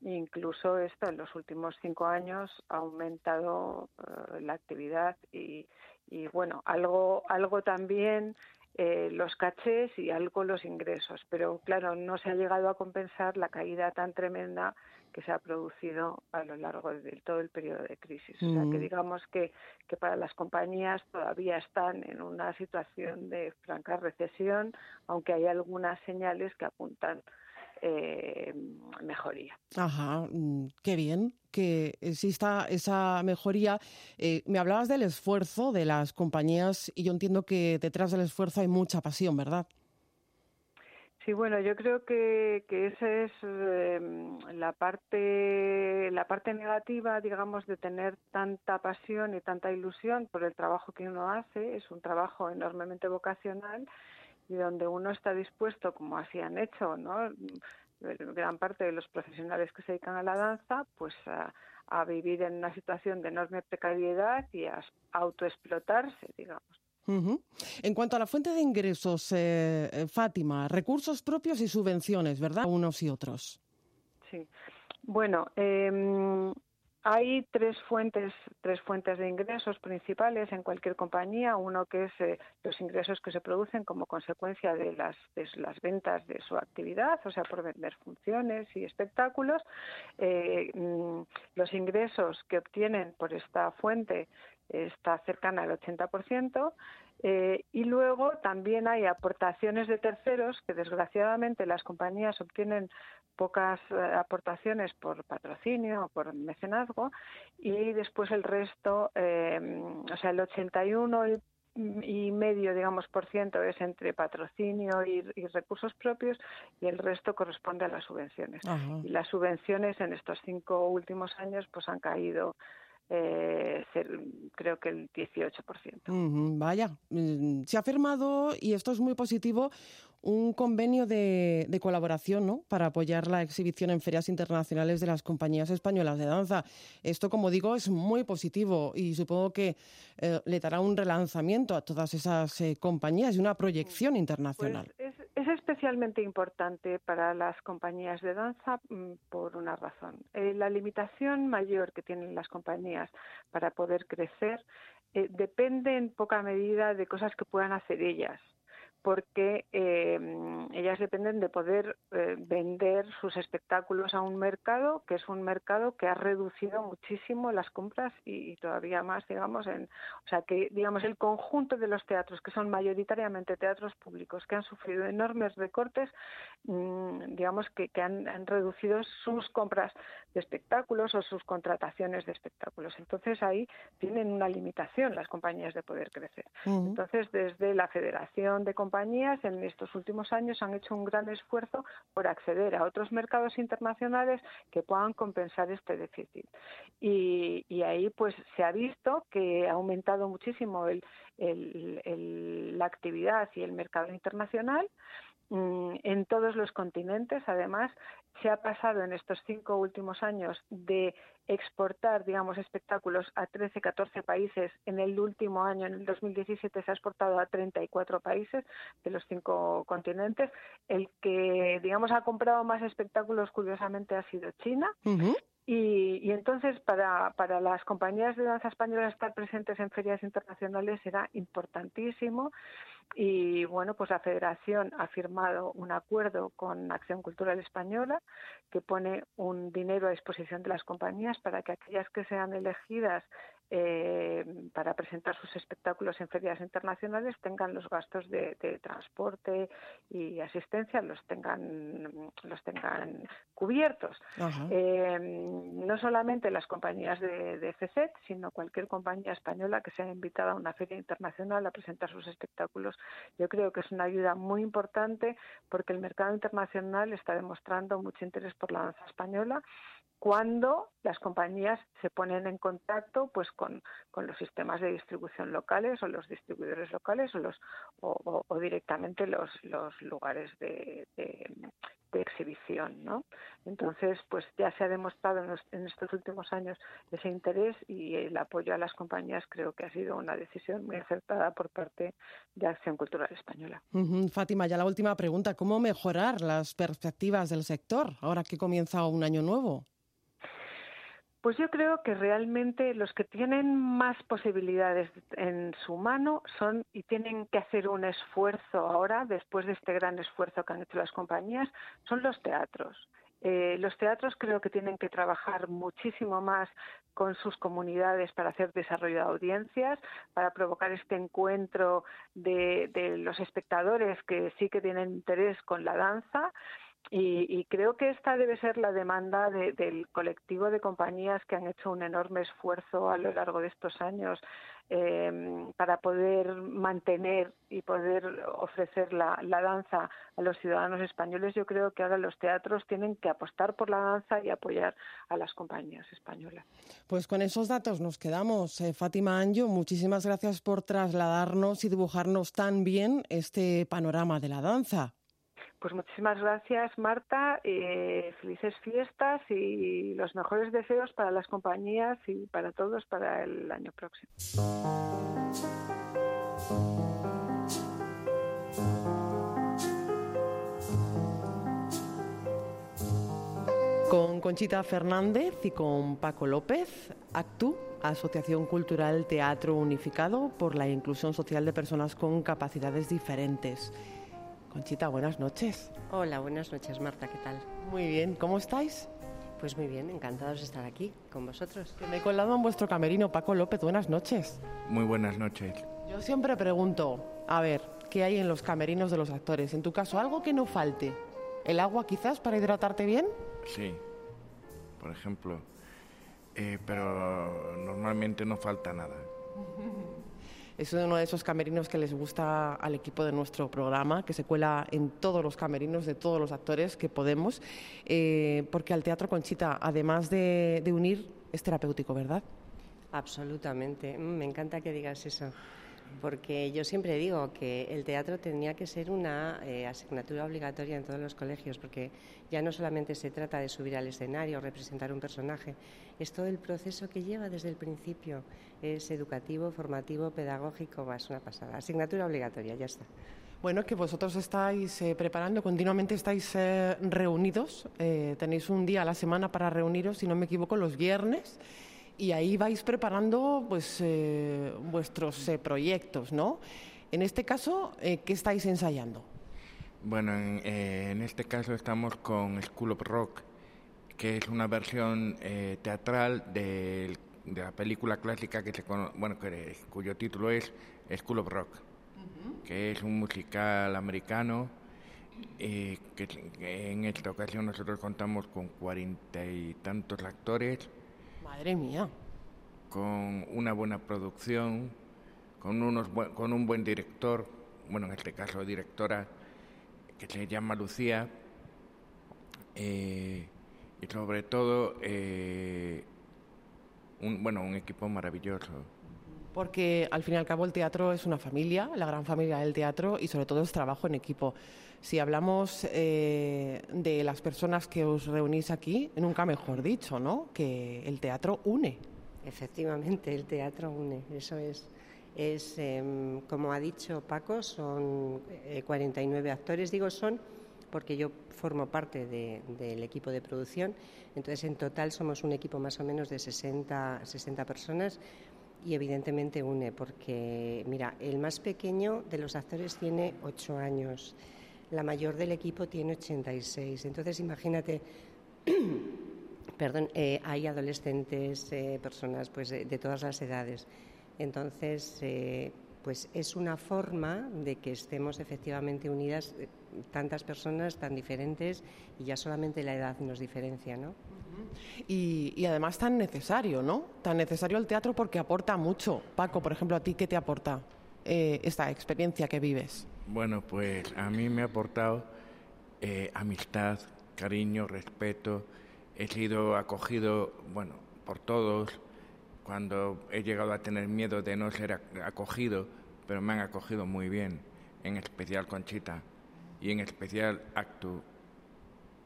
Incluso esto en los últimos cinco años ha aumentado eh, la actividad y, y, bueno, algo, algo también eh, los cachés y algo los ingresos, pero claro, no se ha llegado a compensar la caída tan tremenda que se ha producido a lo largo de todo el periodo de crisis. O sea, que mm. digamos que, que para las compañías todavía están en una situación de franca recesión, aunque hay algunas señales que apuntan eh, mejoría. Ajá, mm, qué bien que exista esa mejoría. Eh, me hablabas del esfuerzo de las compañías y yo entiendo que detrás del esfuerzo hay mucha pasión, ¿verdad? Sí, bueno, yo creo que, que esa es em, la parte la parte negativa, digamos, de tener tanta pasión y tanta ilusión por el trabajo que uno hace. Es un trabajo enormemente vocacional y donde uno está dispuesto, como así han hecho, ¿no? gran parte de los profesionales que se dedican a la danza, pues a, vivir en una situación de enorme precariedad y a autoexplotarse, digamos. En cuanto a la fuente de ingresos, eh, eh, Fátima, recursos propios y subvenciones, ¿verdad? Unos y otros. Sí. Bueno, eh, hay tres fuentes, tres fuentes de ingresos principales en cualquier compañía. Uno que es eh, los ingresos que se producen como consecuencia de las, de las ventas de su actividad, o sea, por vender funciones y espectáculos. Eh, mm, los ingresos que obtienen por esta fuente está cercana al 80%. Eh, y luego también hay aportaciones de terceros que desgraciadamente las compañías obtienen pocas eh, aportaciones por patrocinio o por mecenazgo y después el resto, eh, o sea, el 81 y, y medio, digamos, por ciento es entre patrocinio y, recursos propios y el resto corresponde a las subvenciones. Y las subvenciones en estos cinco últimos años pues han caído eh, creo que el 18%. vaya, mm, se ha firmado, y esto es muy positivo, un convenio de, colaboración ¿no? para apoyar la exhibición en ferias internacionales de las compañías españolas de danza. Esto, como digo, es muy positivo y supongo que eh, le dará un relanzamiento a todas esas eh, compañías y una proyección pues internacional. es, es, especialmente importante para las compañías de danza mm, por una razón. Eh, la limitación mayor que tienen las compañías para poder crecer depende en poca medida de cosas que puedan hacer ellas porque eh, ellas dependen de poder eh, vender sus espectáculos a un mercado que es un mercado que ha reducido muchísimo las compras y, todavía más, digamos, en, o sea, que digamos el conjunto de los teatros que son mayoritariamente teatros públicos que han sufrido enormes recortes, mm, digamos que, han, reducido sus compras de espectáculos o sus contrataciones de espectáculos. Entonces ahí tienen una limitación las compañías de poder crecer. Entonces desde la Federación de Compañías compañías en estos últimos años han hecho un gran esfuerzo por acceder a otros mercados internacionales que puedan compensar este déficit. Y, ahí pues se ha visto que ha aumentado muchísimo la actividad y el mercado internacional en todos los continentes. Además, se ha pasado en estos cinco últimos años de exportar, digamos, espectáculos a 13, 14 países. En el último año, en el 2017, se ha exportado a 34 países de los cinco continentes. El que, digamos, ha comprado más espectáculos, curiosamente, ha sido China. Y, y, entonces para, para las compañías de danza española estar presentes en ferias internacionales era importantísimo. Y bueno pues la Federación ha firmado un acuerdo con Acción Cultural Española que pone un dinero a disposición de las compañías para que aquellas que sean elegidas eh, para presentar sus espectáculos en ferias internacionales tengan los gastos de, transporte y asistencia los tengan los tengan cubiertos. Eh, no solamente las compañías de, de FCET sino cualquier compañía española que sea invitada a una feria internacional a presentar sus espectáculos. Yo creo que es una ayuda muy importante porque el mercado internacional está demostrando mucho interés por la danza española cuando las compañías se ponen en contacto pues con, los sistemas de distribución locales o los distribuidores locales o los o, directamente los, los lugares de, exhibición ¿no? entonces pues ya se ha demostrado en, estos últimos años ese interés y el apoyo a las compañías creo que ha sido una decisión muy acertada por parte de Acción Cultural Española. Fátima ya la última pregunta. Cómo mejorar las perspectivas del sector ahora que comienza un año nuevo pues yo creo que realmente los que tienen más posibilidades en su mano son y tienen que hacer un esfuerzo ahora, después de este gran esfuerzo que han hecho las compañías, son los teatros. Eh, los teatros creo que tienen que trabajar muchísimo más con sus comunidades para hacer desarrollo de audiencias, para provocar este encuentro de, de los espectadores que sí que tienen interés con la danza y, creo que esta debe ser la demanda del colectivo de compañías que han hecho un enorme esfuerzo a lo largo de estos años em, para poder mantener y poder ofrecer la, danza a los ciudadanos españoles. Yo creo que ahora los teatros tienen que apostar por la danza y apoyar a las compañías españolas. Pues con esos datos nos quedamos. Eh, Fátima Anjo, muchísimas gracias por trasladarnos y dibujarnos tan bien este panorama de la danza. Pues muchísimas gracias, Marta. Eh, felices fiestas y los mejores deseos para las compañías y para todos para el año próximo. Con Conchita Fernández y con Paco López, ACTU, Asociación Cultural Teatro Unificado por la Inclusión Social de Personas con Capacidades Diferentes. Conchita, buenas noches. Hola, buenas noches, Marta, ¿qué tal? Muy bien, ¿cómo estáis? Pues muy bien, encantados de estar aquí con vosotros. me he colado en vuestro camerino, Paco López, buenas noches. Muy buenas noches. Yo siempre pregunto, a ver, ¿qué hay en los camerinos de los actores? En tu caso, algo que no falte. ¿El agua quizás para hidratarte bien? Sí, por ejemplo. Eh, pero normalmente no falta nada. Es uno de esos camerinos que les gusta al equipo de nuestro programa, que se cuela en todos los camerinos de todos los actores que podemos, eh, porque al Teatro Conchita, además de, unir, es terapéutico, ¿verdad? Absolutamente. Mm, me encanta que digas eso porque yo siempre digo que el teatro tenía que ser una eh, asignatura obligatoria en todos los colegios, porque ya no solamente se trata de subir al escenario, representar un personaje, es todo el proceso que lleva desde el principio. Es educativo, formativo, pedagógico, es una pasada. Asignatura obligatoria, ya está. Bueno, que vosotros estáis eh, preparando, continuamente estáis eh, reunidos, tenéis un día a la semana para reuniros, si no me equivoco, los viernes y ahí vais preparando pues, eh, vuestros eh, proyectos, ¿no? En este caso, eh, ¿qué estáis ensayando? Bueno, en, este caso estamos con School of Rock, que es una versión teatral de, la película clásica que se bueno, cuyo título es School of Rock, que es un musical americano. que en esta ocasión nosotros contamos con cuarenta y tantos actores Madre mía. Con una buena producción, con, unos con un buen director, bueno, en este caso directora, que se llama Lucía, eh, y sobre todo, eh, un, bueno, un equipo maravilloso. Porque al fin y al cabo el teatro es una familia, la gran familia del teatro, y sobre todo es trabajo en equipo. Si hablamos eh, de las personas que os reunís aquí, nunca mejor dicho, ¿no? Que el teatro une. Efectivamente, el teatro une, eso es. Es, em, como ha dicho Paco, son 49 eh, actores, digo son porque yo formo parte del equipo de producción, entonces en total somos un equipo más o menos de 60, 60 personas y evidentemente une, porque mira, el más pequeño de los actores tiene 8 años, la mayor del equipo tiene 86. Entonces, imagínate perdón, eh, hay adolescentes, eh, personas pues de, de, todas las edades. Entonces, eh, pues es una forma de que estemos efectivamente unidas eh, tantas personas tan diferentes y ya solamente la edad nos diferencia, ¿no? Y, y, además tan necesario, ¿no? Tan necesario el teatro porque aporta mucho. Paco, por ejemplo, ¿a ti qué te aporta eh, esta experiencia que vives? Bueno, pues a mí me ha aportado eh, amistad, cariño, respeto. He sido acogido, bueno, por todos. Cuando he llegado a tener miedo de no ser acogido, pero me han acogido muy bien, en especial Conchita y en especial Actu,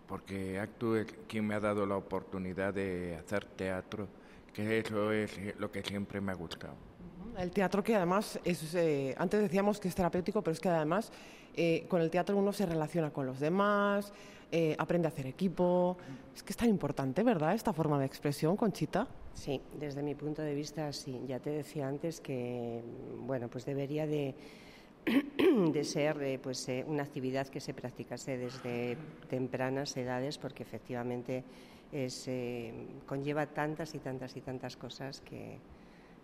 porque Actu es quien me ha dado la oportunidad de hacer teatro, que eso es lo que siempre me ha gustado. El teatro que además es, eh, antes decíamos que es terapéutico, pero es que además eh, con el teatro uno se relaciona con los demás, eh, aprende a hacer equipo. Es que es tan importante, ¿verdad? Esta forma de expresión, Conchita. Sí, desde mi punto de vista, sí. Ya te decía antes que, bueno, pues debería de, de ser eh, pues, una actividad que se practicase desde tempranas edades, porque efectivamente es, eh, conlleva tantas y tantas y tantas cosas que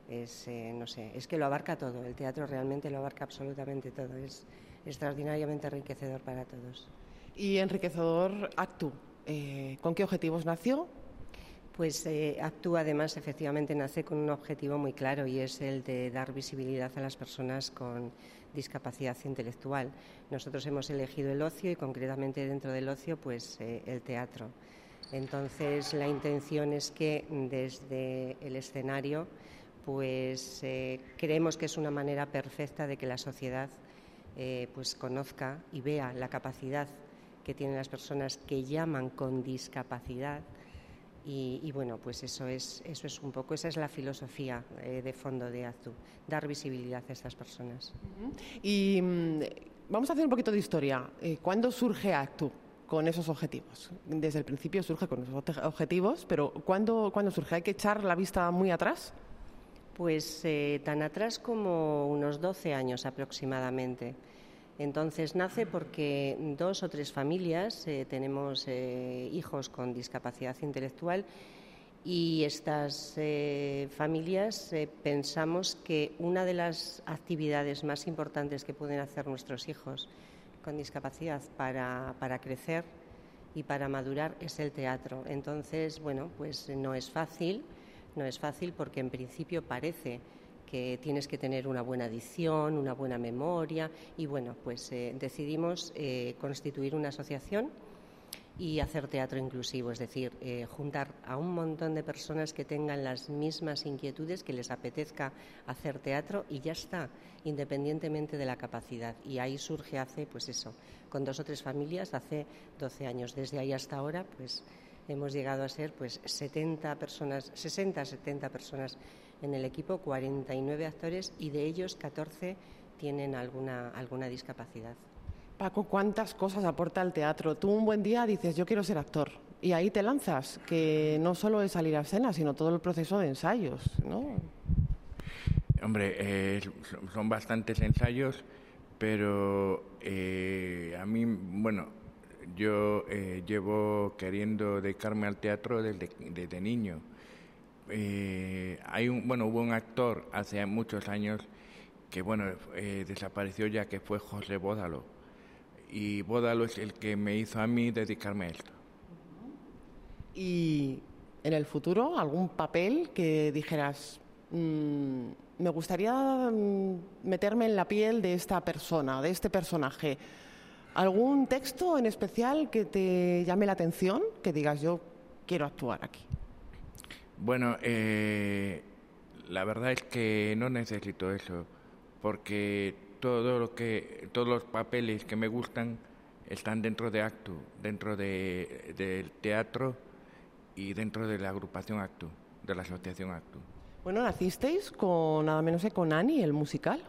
es, eh, no sé, es que lo abarca todo. El teatro realmente lo abarca absolutamente todo. Es extraordinariamente enriquecedor para todos. Y enriquecedor Actu, eh, ¿con qué objetivos nació? Pues eh, Actúa además efectivamente nace con un objetivo muy claro y es el de dar visibilidad a las personas con discapacidad intelectual. Nosotros hemos elegido el ocio y concretamente dentro del ocio pues eh, el teatro. Entonces la intención es que desde el escenario pues eh, creemos que es una manera perfecta de que la sociedad eh, pues conozca y vea la capacidad que tienen las personas que llaman con discapacidad y, bueno, pues eso es, eso es un poco, esa es la filosofía eh, de fondo de ACTU, dar visibilidad a estas personas. Y mm, vamos a hacer un poquito de historia. ¿Cuándo surge ACTU con esos objetivos? Desde el principio surge con esos objetivos, pero ¿cuándo, ¿cuándo surge? ¿Hay que echar la vista muy atrás? Pues eh, tan atrás como unos 12 años aproximadamente. Entonces nace porque dos o tres familias eh, tenemos eh, hijos con discapacidad intelectual y estas familias pensamos que una de las actividades más importantes que pueden hacer nuestros hijos con discapacidad para, para crecer y para madurar es el teatro. Entonces, bueno, pues no es fácil, no es fácil porque en principio parece que tienes que tener una buena dicción, una buena memoria y bueno, pues eh, decidimos eh, constituir una asociación y hacer teatro inclusivo, es decir, eh, juntar a un montón de personas que tengan las mismas inquietudes, que les apetezca hacer teatro y ya está, independientemente de la capacidad. Y ahí surge hace, pues eso, con dos o tres familias, hace 12 años. Desde ahí hasta ahora, pues hemos llegado a ser pues 70 personas, 60, 70 personas en el equipo 49 actores y de ellos 14 tienen alguna, alguna discapacidad. Paco, ¿cuántas cosas aporta el teatro? Tú un buen día dices, yo quiero ser actor, y ahí te lanzas, que no solo es salir a escena, sino todo el proceso de ensayos, ¿no? Hombre, eh, son bastantes ensayos, pero eh, a mí, bueno, yo eh, llevo queriendo dedicarme al teatro desde, niño eh, hay un, bueno, hubo un actor hace muchos años que, bueno, eh, desapareció ya que fue José Bódalo. Y Bódalo es el que me hizo a mí dedicarme a esto. ¿Y en el futuro algún papel que dijeras, mmm, me gustaría mm, meterme en la piel de esta persona, de este personaje? ¿Algún texto en especial que te llame la atención? Que digas, yo quiero actuar aquí. Bueno, eh, la verdad es que no necesito eso, porque todo lo que, todos los papeles que me gustan están dentro de Actu, dentro de, del teatro y dentro de la agrupación Actu, de la asociación Actu. Bueno, nacisteis con nada menos que con Ani, el musical.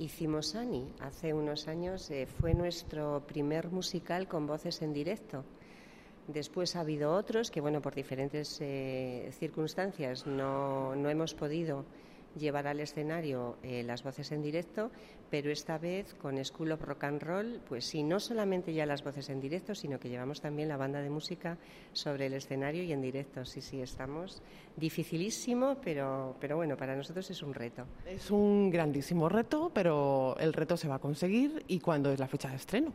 Hicimos Ani hace unos años, eh, fue nuestro primer musical con voces en directo. Después ha habido otros que, bueno, por diferentes eh, circunstancias no, no, hemos podido llevar al escenario eh, las voces en directo, pero esta vez con School of Rock and Roll, pues sí, no solamente ya las voces en directo, sino que llevamos también la banda de música sobre el escenario y en directo. Sí, sí, estamos dificilísimo, pero, pero bueno, para nosotros es un reto. Es un grandísimo reto, pero el reto se va a conseguir. ¿Y cuándo es la fecha de estreno?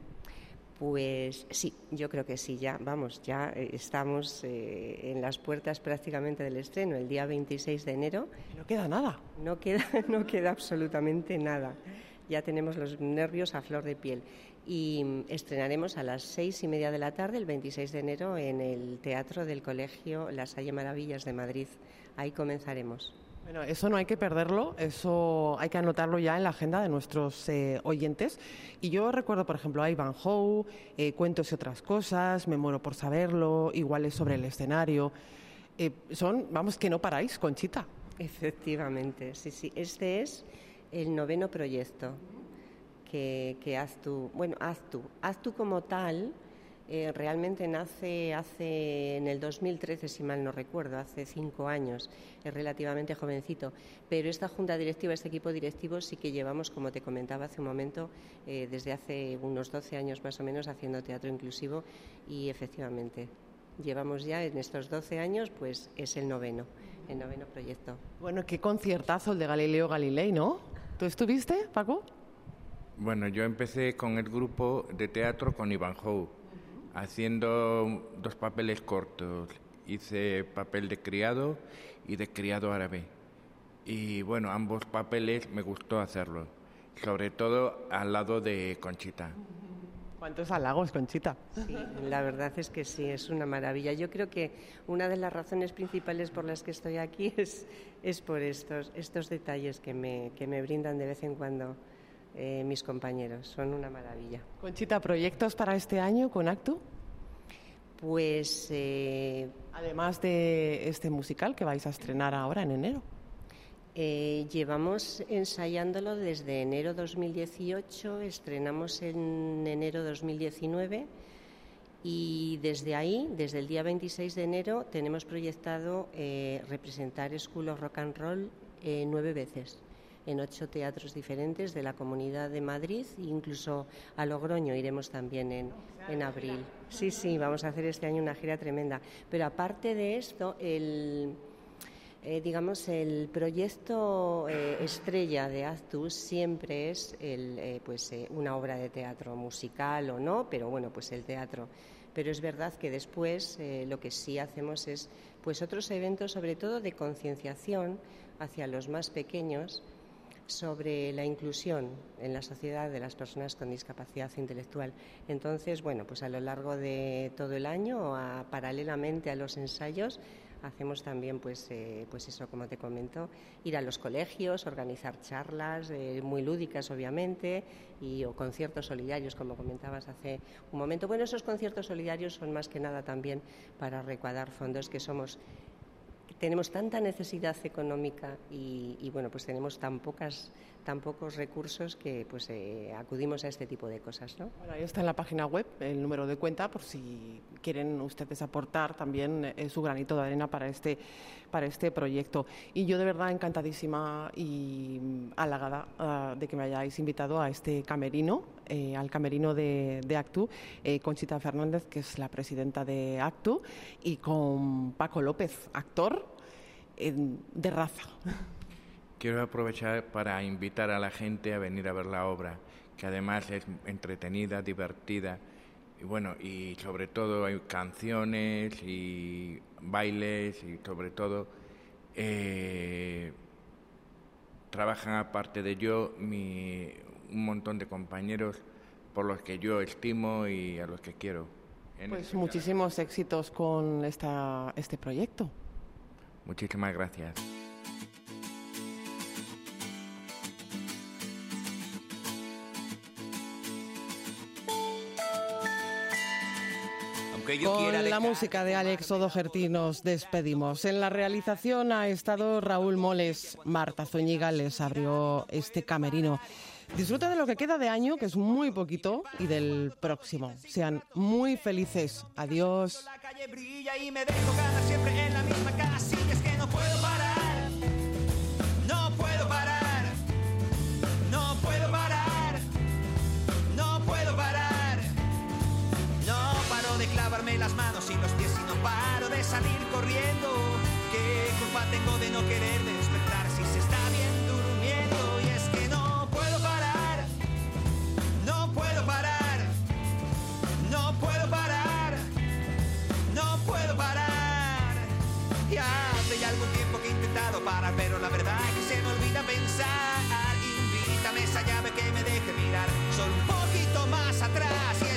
Pues sí, yo creo que sí, ya, vamos, ya eh, estamos eh, en las puertas prácticamente del estreno, el día 26 de enero. No queda nada. No queda, no queda absolutamente nada. Ya tenemos los nervios a flor de piel. Y mm, estrenaremos a las seis y media de la tarde, el 26 de enero, en el Teatro del Colegio Las Salle Maravillas de Madrid. Ahí comenzaremos. Bueno, eso no hay que perderlo, eso hay que anotarlo ya en la agenda de nuestros eh, oyentes. Y yo recuerdo, por ejemplo, a Ivan Howe, eh, Cuentos y otras cosas, Me muero por saberlo, Iguales sobre el escenario. Eh, son, vamos, que no paráis, Conchita. Efectivamente, sí, sí. Este es el noveno proyecto que, que tú. Bueno. Haz tú como tal eh, realmente nace hace en el 2013, si mal no recuerdo, hace cinco años, es relativamente jovencito. Pero esta junta directiva, este equipo directivo, sí que llevamos, como te comentaba hace un momento, eh, desde hace unos 12 años más o menos haciendo teatro inclusivo y efectivamente llevamos ya en estos 12 años, pues es el noveno, el noveno proyecto. Bueno, qué conciertazo el de Galileo Galilei, ¿no? ¿Tú estuviste, Paco? Bueno, yo empecé con el grupo de teatro con Ivan Howe haciendo dos papeles cortos. Hice papel de criado y de criado árabe. Y bueno, ambos papeles me gustó hacerlo, sobre todo al lado de Conchita. ¿Cuántos halagos, Conchita? Sí, la verdad es que sí, es una maravilla. Yo creo que una de las razones principales por las que estoy aquí es, es por estos, estos detalles que me, que me brindan de vez en cuando eh, mis compañeros. Son una maravilla. Conchita, ¿proyectos para este año con Actu? Pues. Eh, Además de este musical que vais a estrenar ahora en enero. Eh, llevamos ensayándolo desde enero 2018, estrenamos en enero 2019 y desde ahí, desde el día 26 de enero, tenemos proyectado representar School of Rock and Roll nueve veces en ocho teatros diferentes de la Comunidad de Madrid e incluso a Logroño iremos también en, en abril. Sí, sí, vamos a hacer este año una gira tremenda. Pero aparte de esto, el, eh, digamos, el proyecto eh, estrella de Actus siempre es el, eh, pues, una obra de teatro musical o no, pero bueno, pues el teatro. Pero es verdad que después lo que sí hacemos es pues otros eventos, sobre todo de concienciación hacia los más pequeños, sobre la inclusión en la sociedad de las personas con discapacidad intelectual. Entonces, bueno, pues a lo largo de todo el año, paralelamente a los ensayos, hacemos también, pues, eh, pues eso, como te comento, ir a los colegios, organizar charlas eh, muy lúdicas, obviamente, y o conciertos solidarios, como comentabas hace un momento. Bueno, esos conciertos solidarios son más que nada también para recaudar fondos que somos tenemos tanta necesidad económica y, bueno, pues tenemos tan pocas tan pocos recursos que pues eh, acudimos a este tipo de cosas, ¿no? Ahí está en la página web el número de cuenta por si quieren ustedes aportar también eh, su granito de arena para este para este proyecto. Y yo de verdad encantadísima y mm, halagada ah, de que me hayáis invitado a este camerino, eh, al camerino de, de Actu, Conchita Fernández, que es la presidenta de Actu, y con Paco López, actor de raza. Quiero aprovechar para invitar a la gente a venir a ver la obra, que además es entretenida, divertida, y bueno, y sobre todo hay canciones y bailes y sobre todo eh, trabajan aparte de yo mi, un montón de compañeros por los que yo estimo y a los que quiero. Pues muchísimos éxitos con esta, este proyecto. Muchísimas gracias. Con la música de Alex Odogerti nos despedimos. En la realización ha estado Raúl Moles. Marta Zúñiga les abrió este camerino. Disfruta de lo que queda de año, que es muy poquito, y del próximo. Sean muy felices. Adiós. La calle brilla y me dejo siempre en corriendo. ¿Qué culpa tengo de no querer despertar si se está bien durmiendo? Y es que no puedo parar, no puedo parar, no puedo parar, no puedo parar. Ya hace ya algún tiempo que he intentado parar, pero la verdad es que se me olvida pensar. Invítame esa llave que me deje mirar solo un poquito más atrás.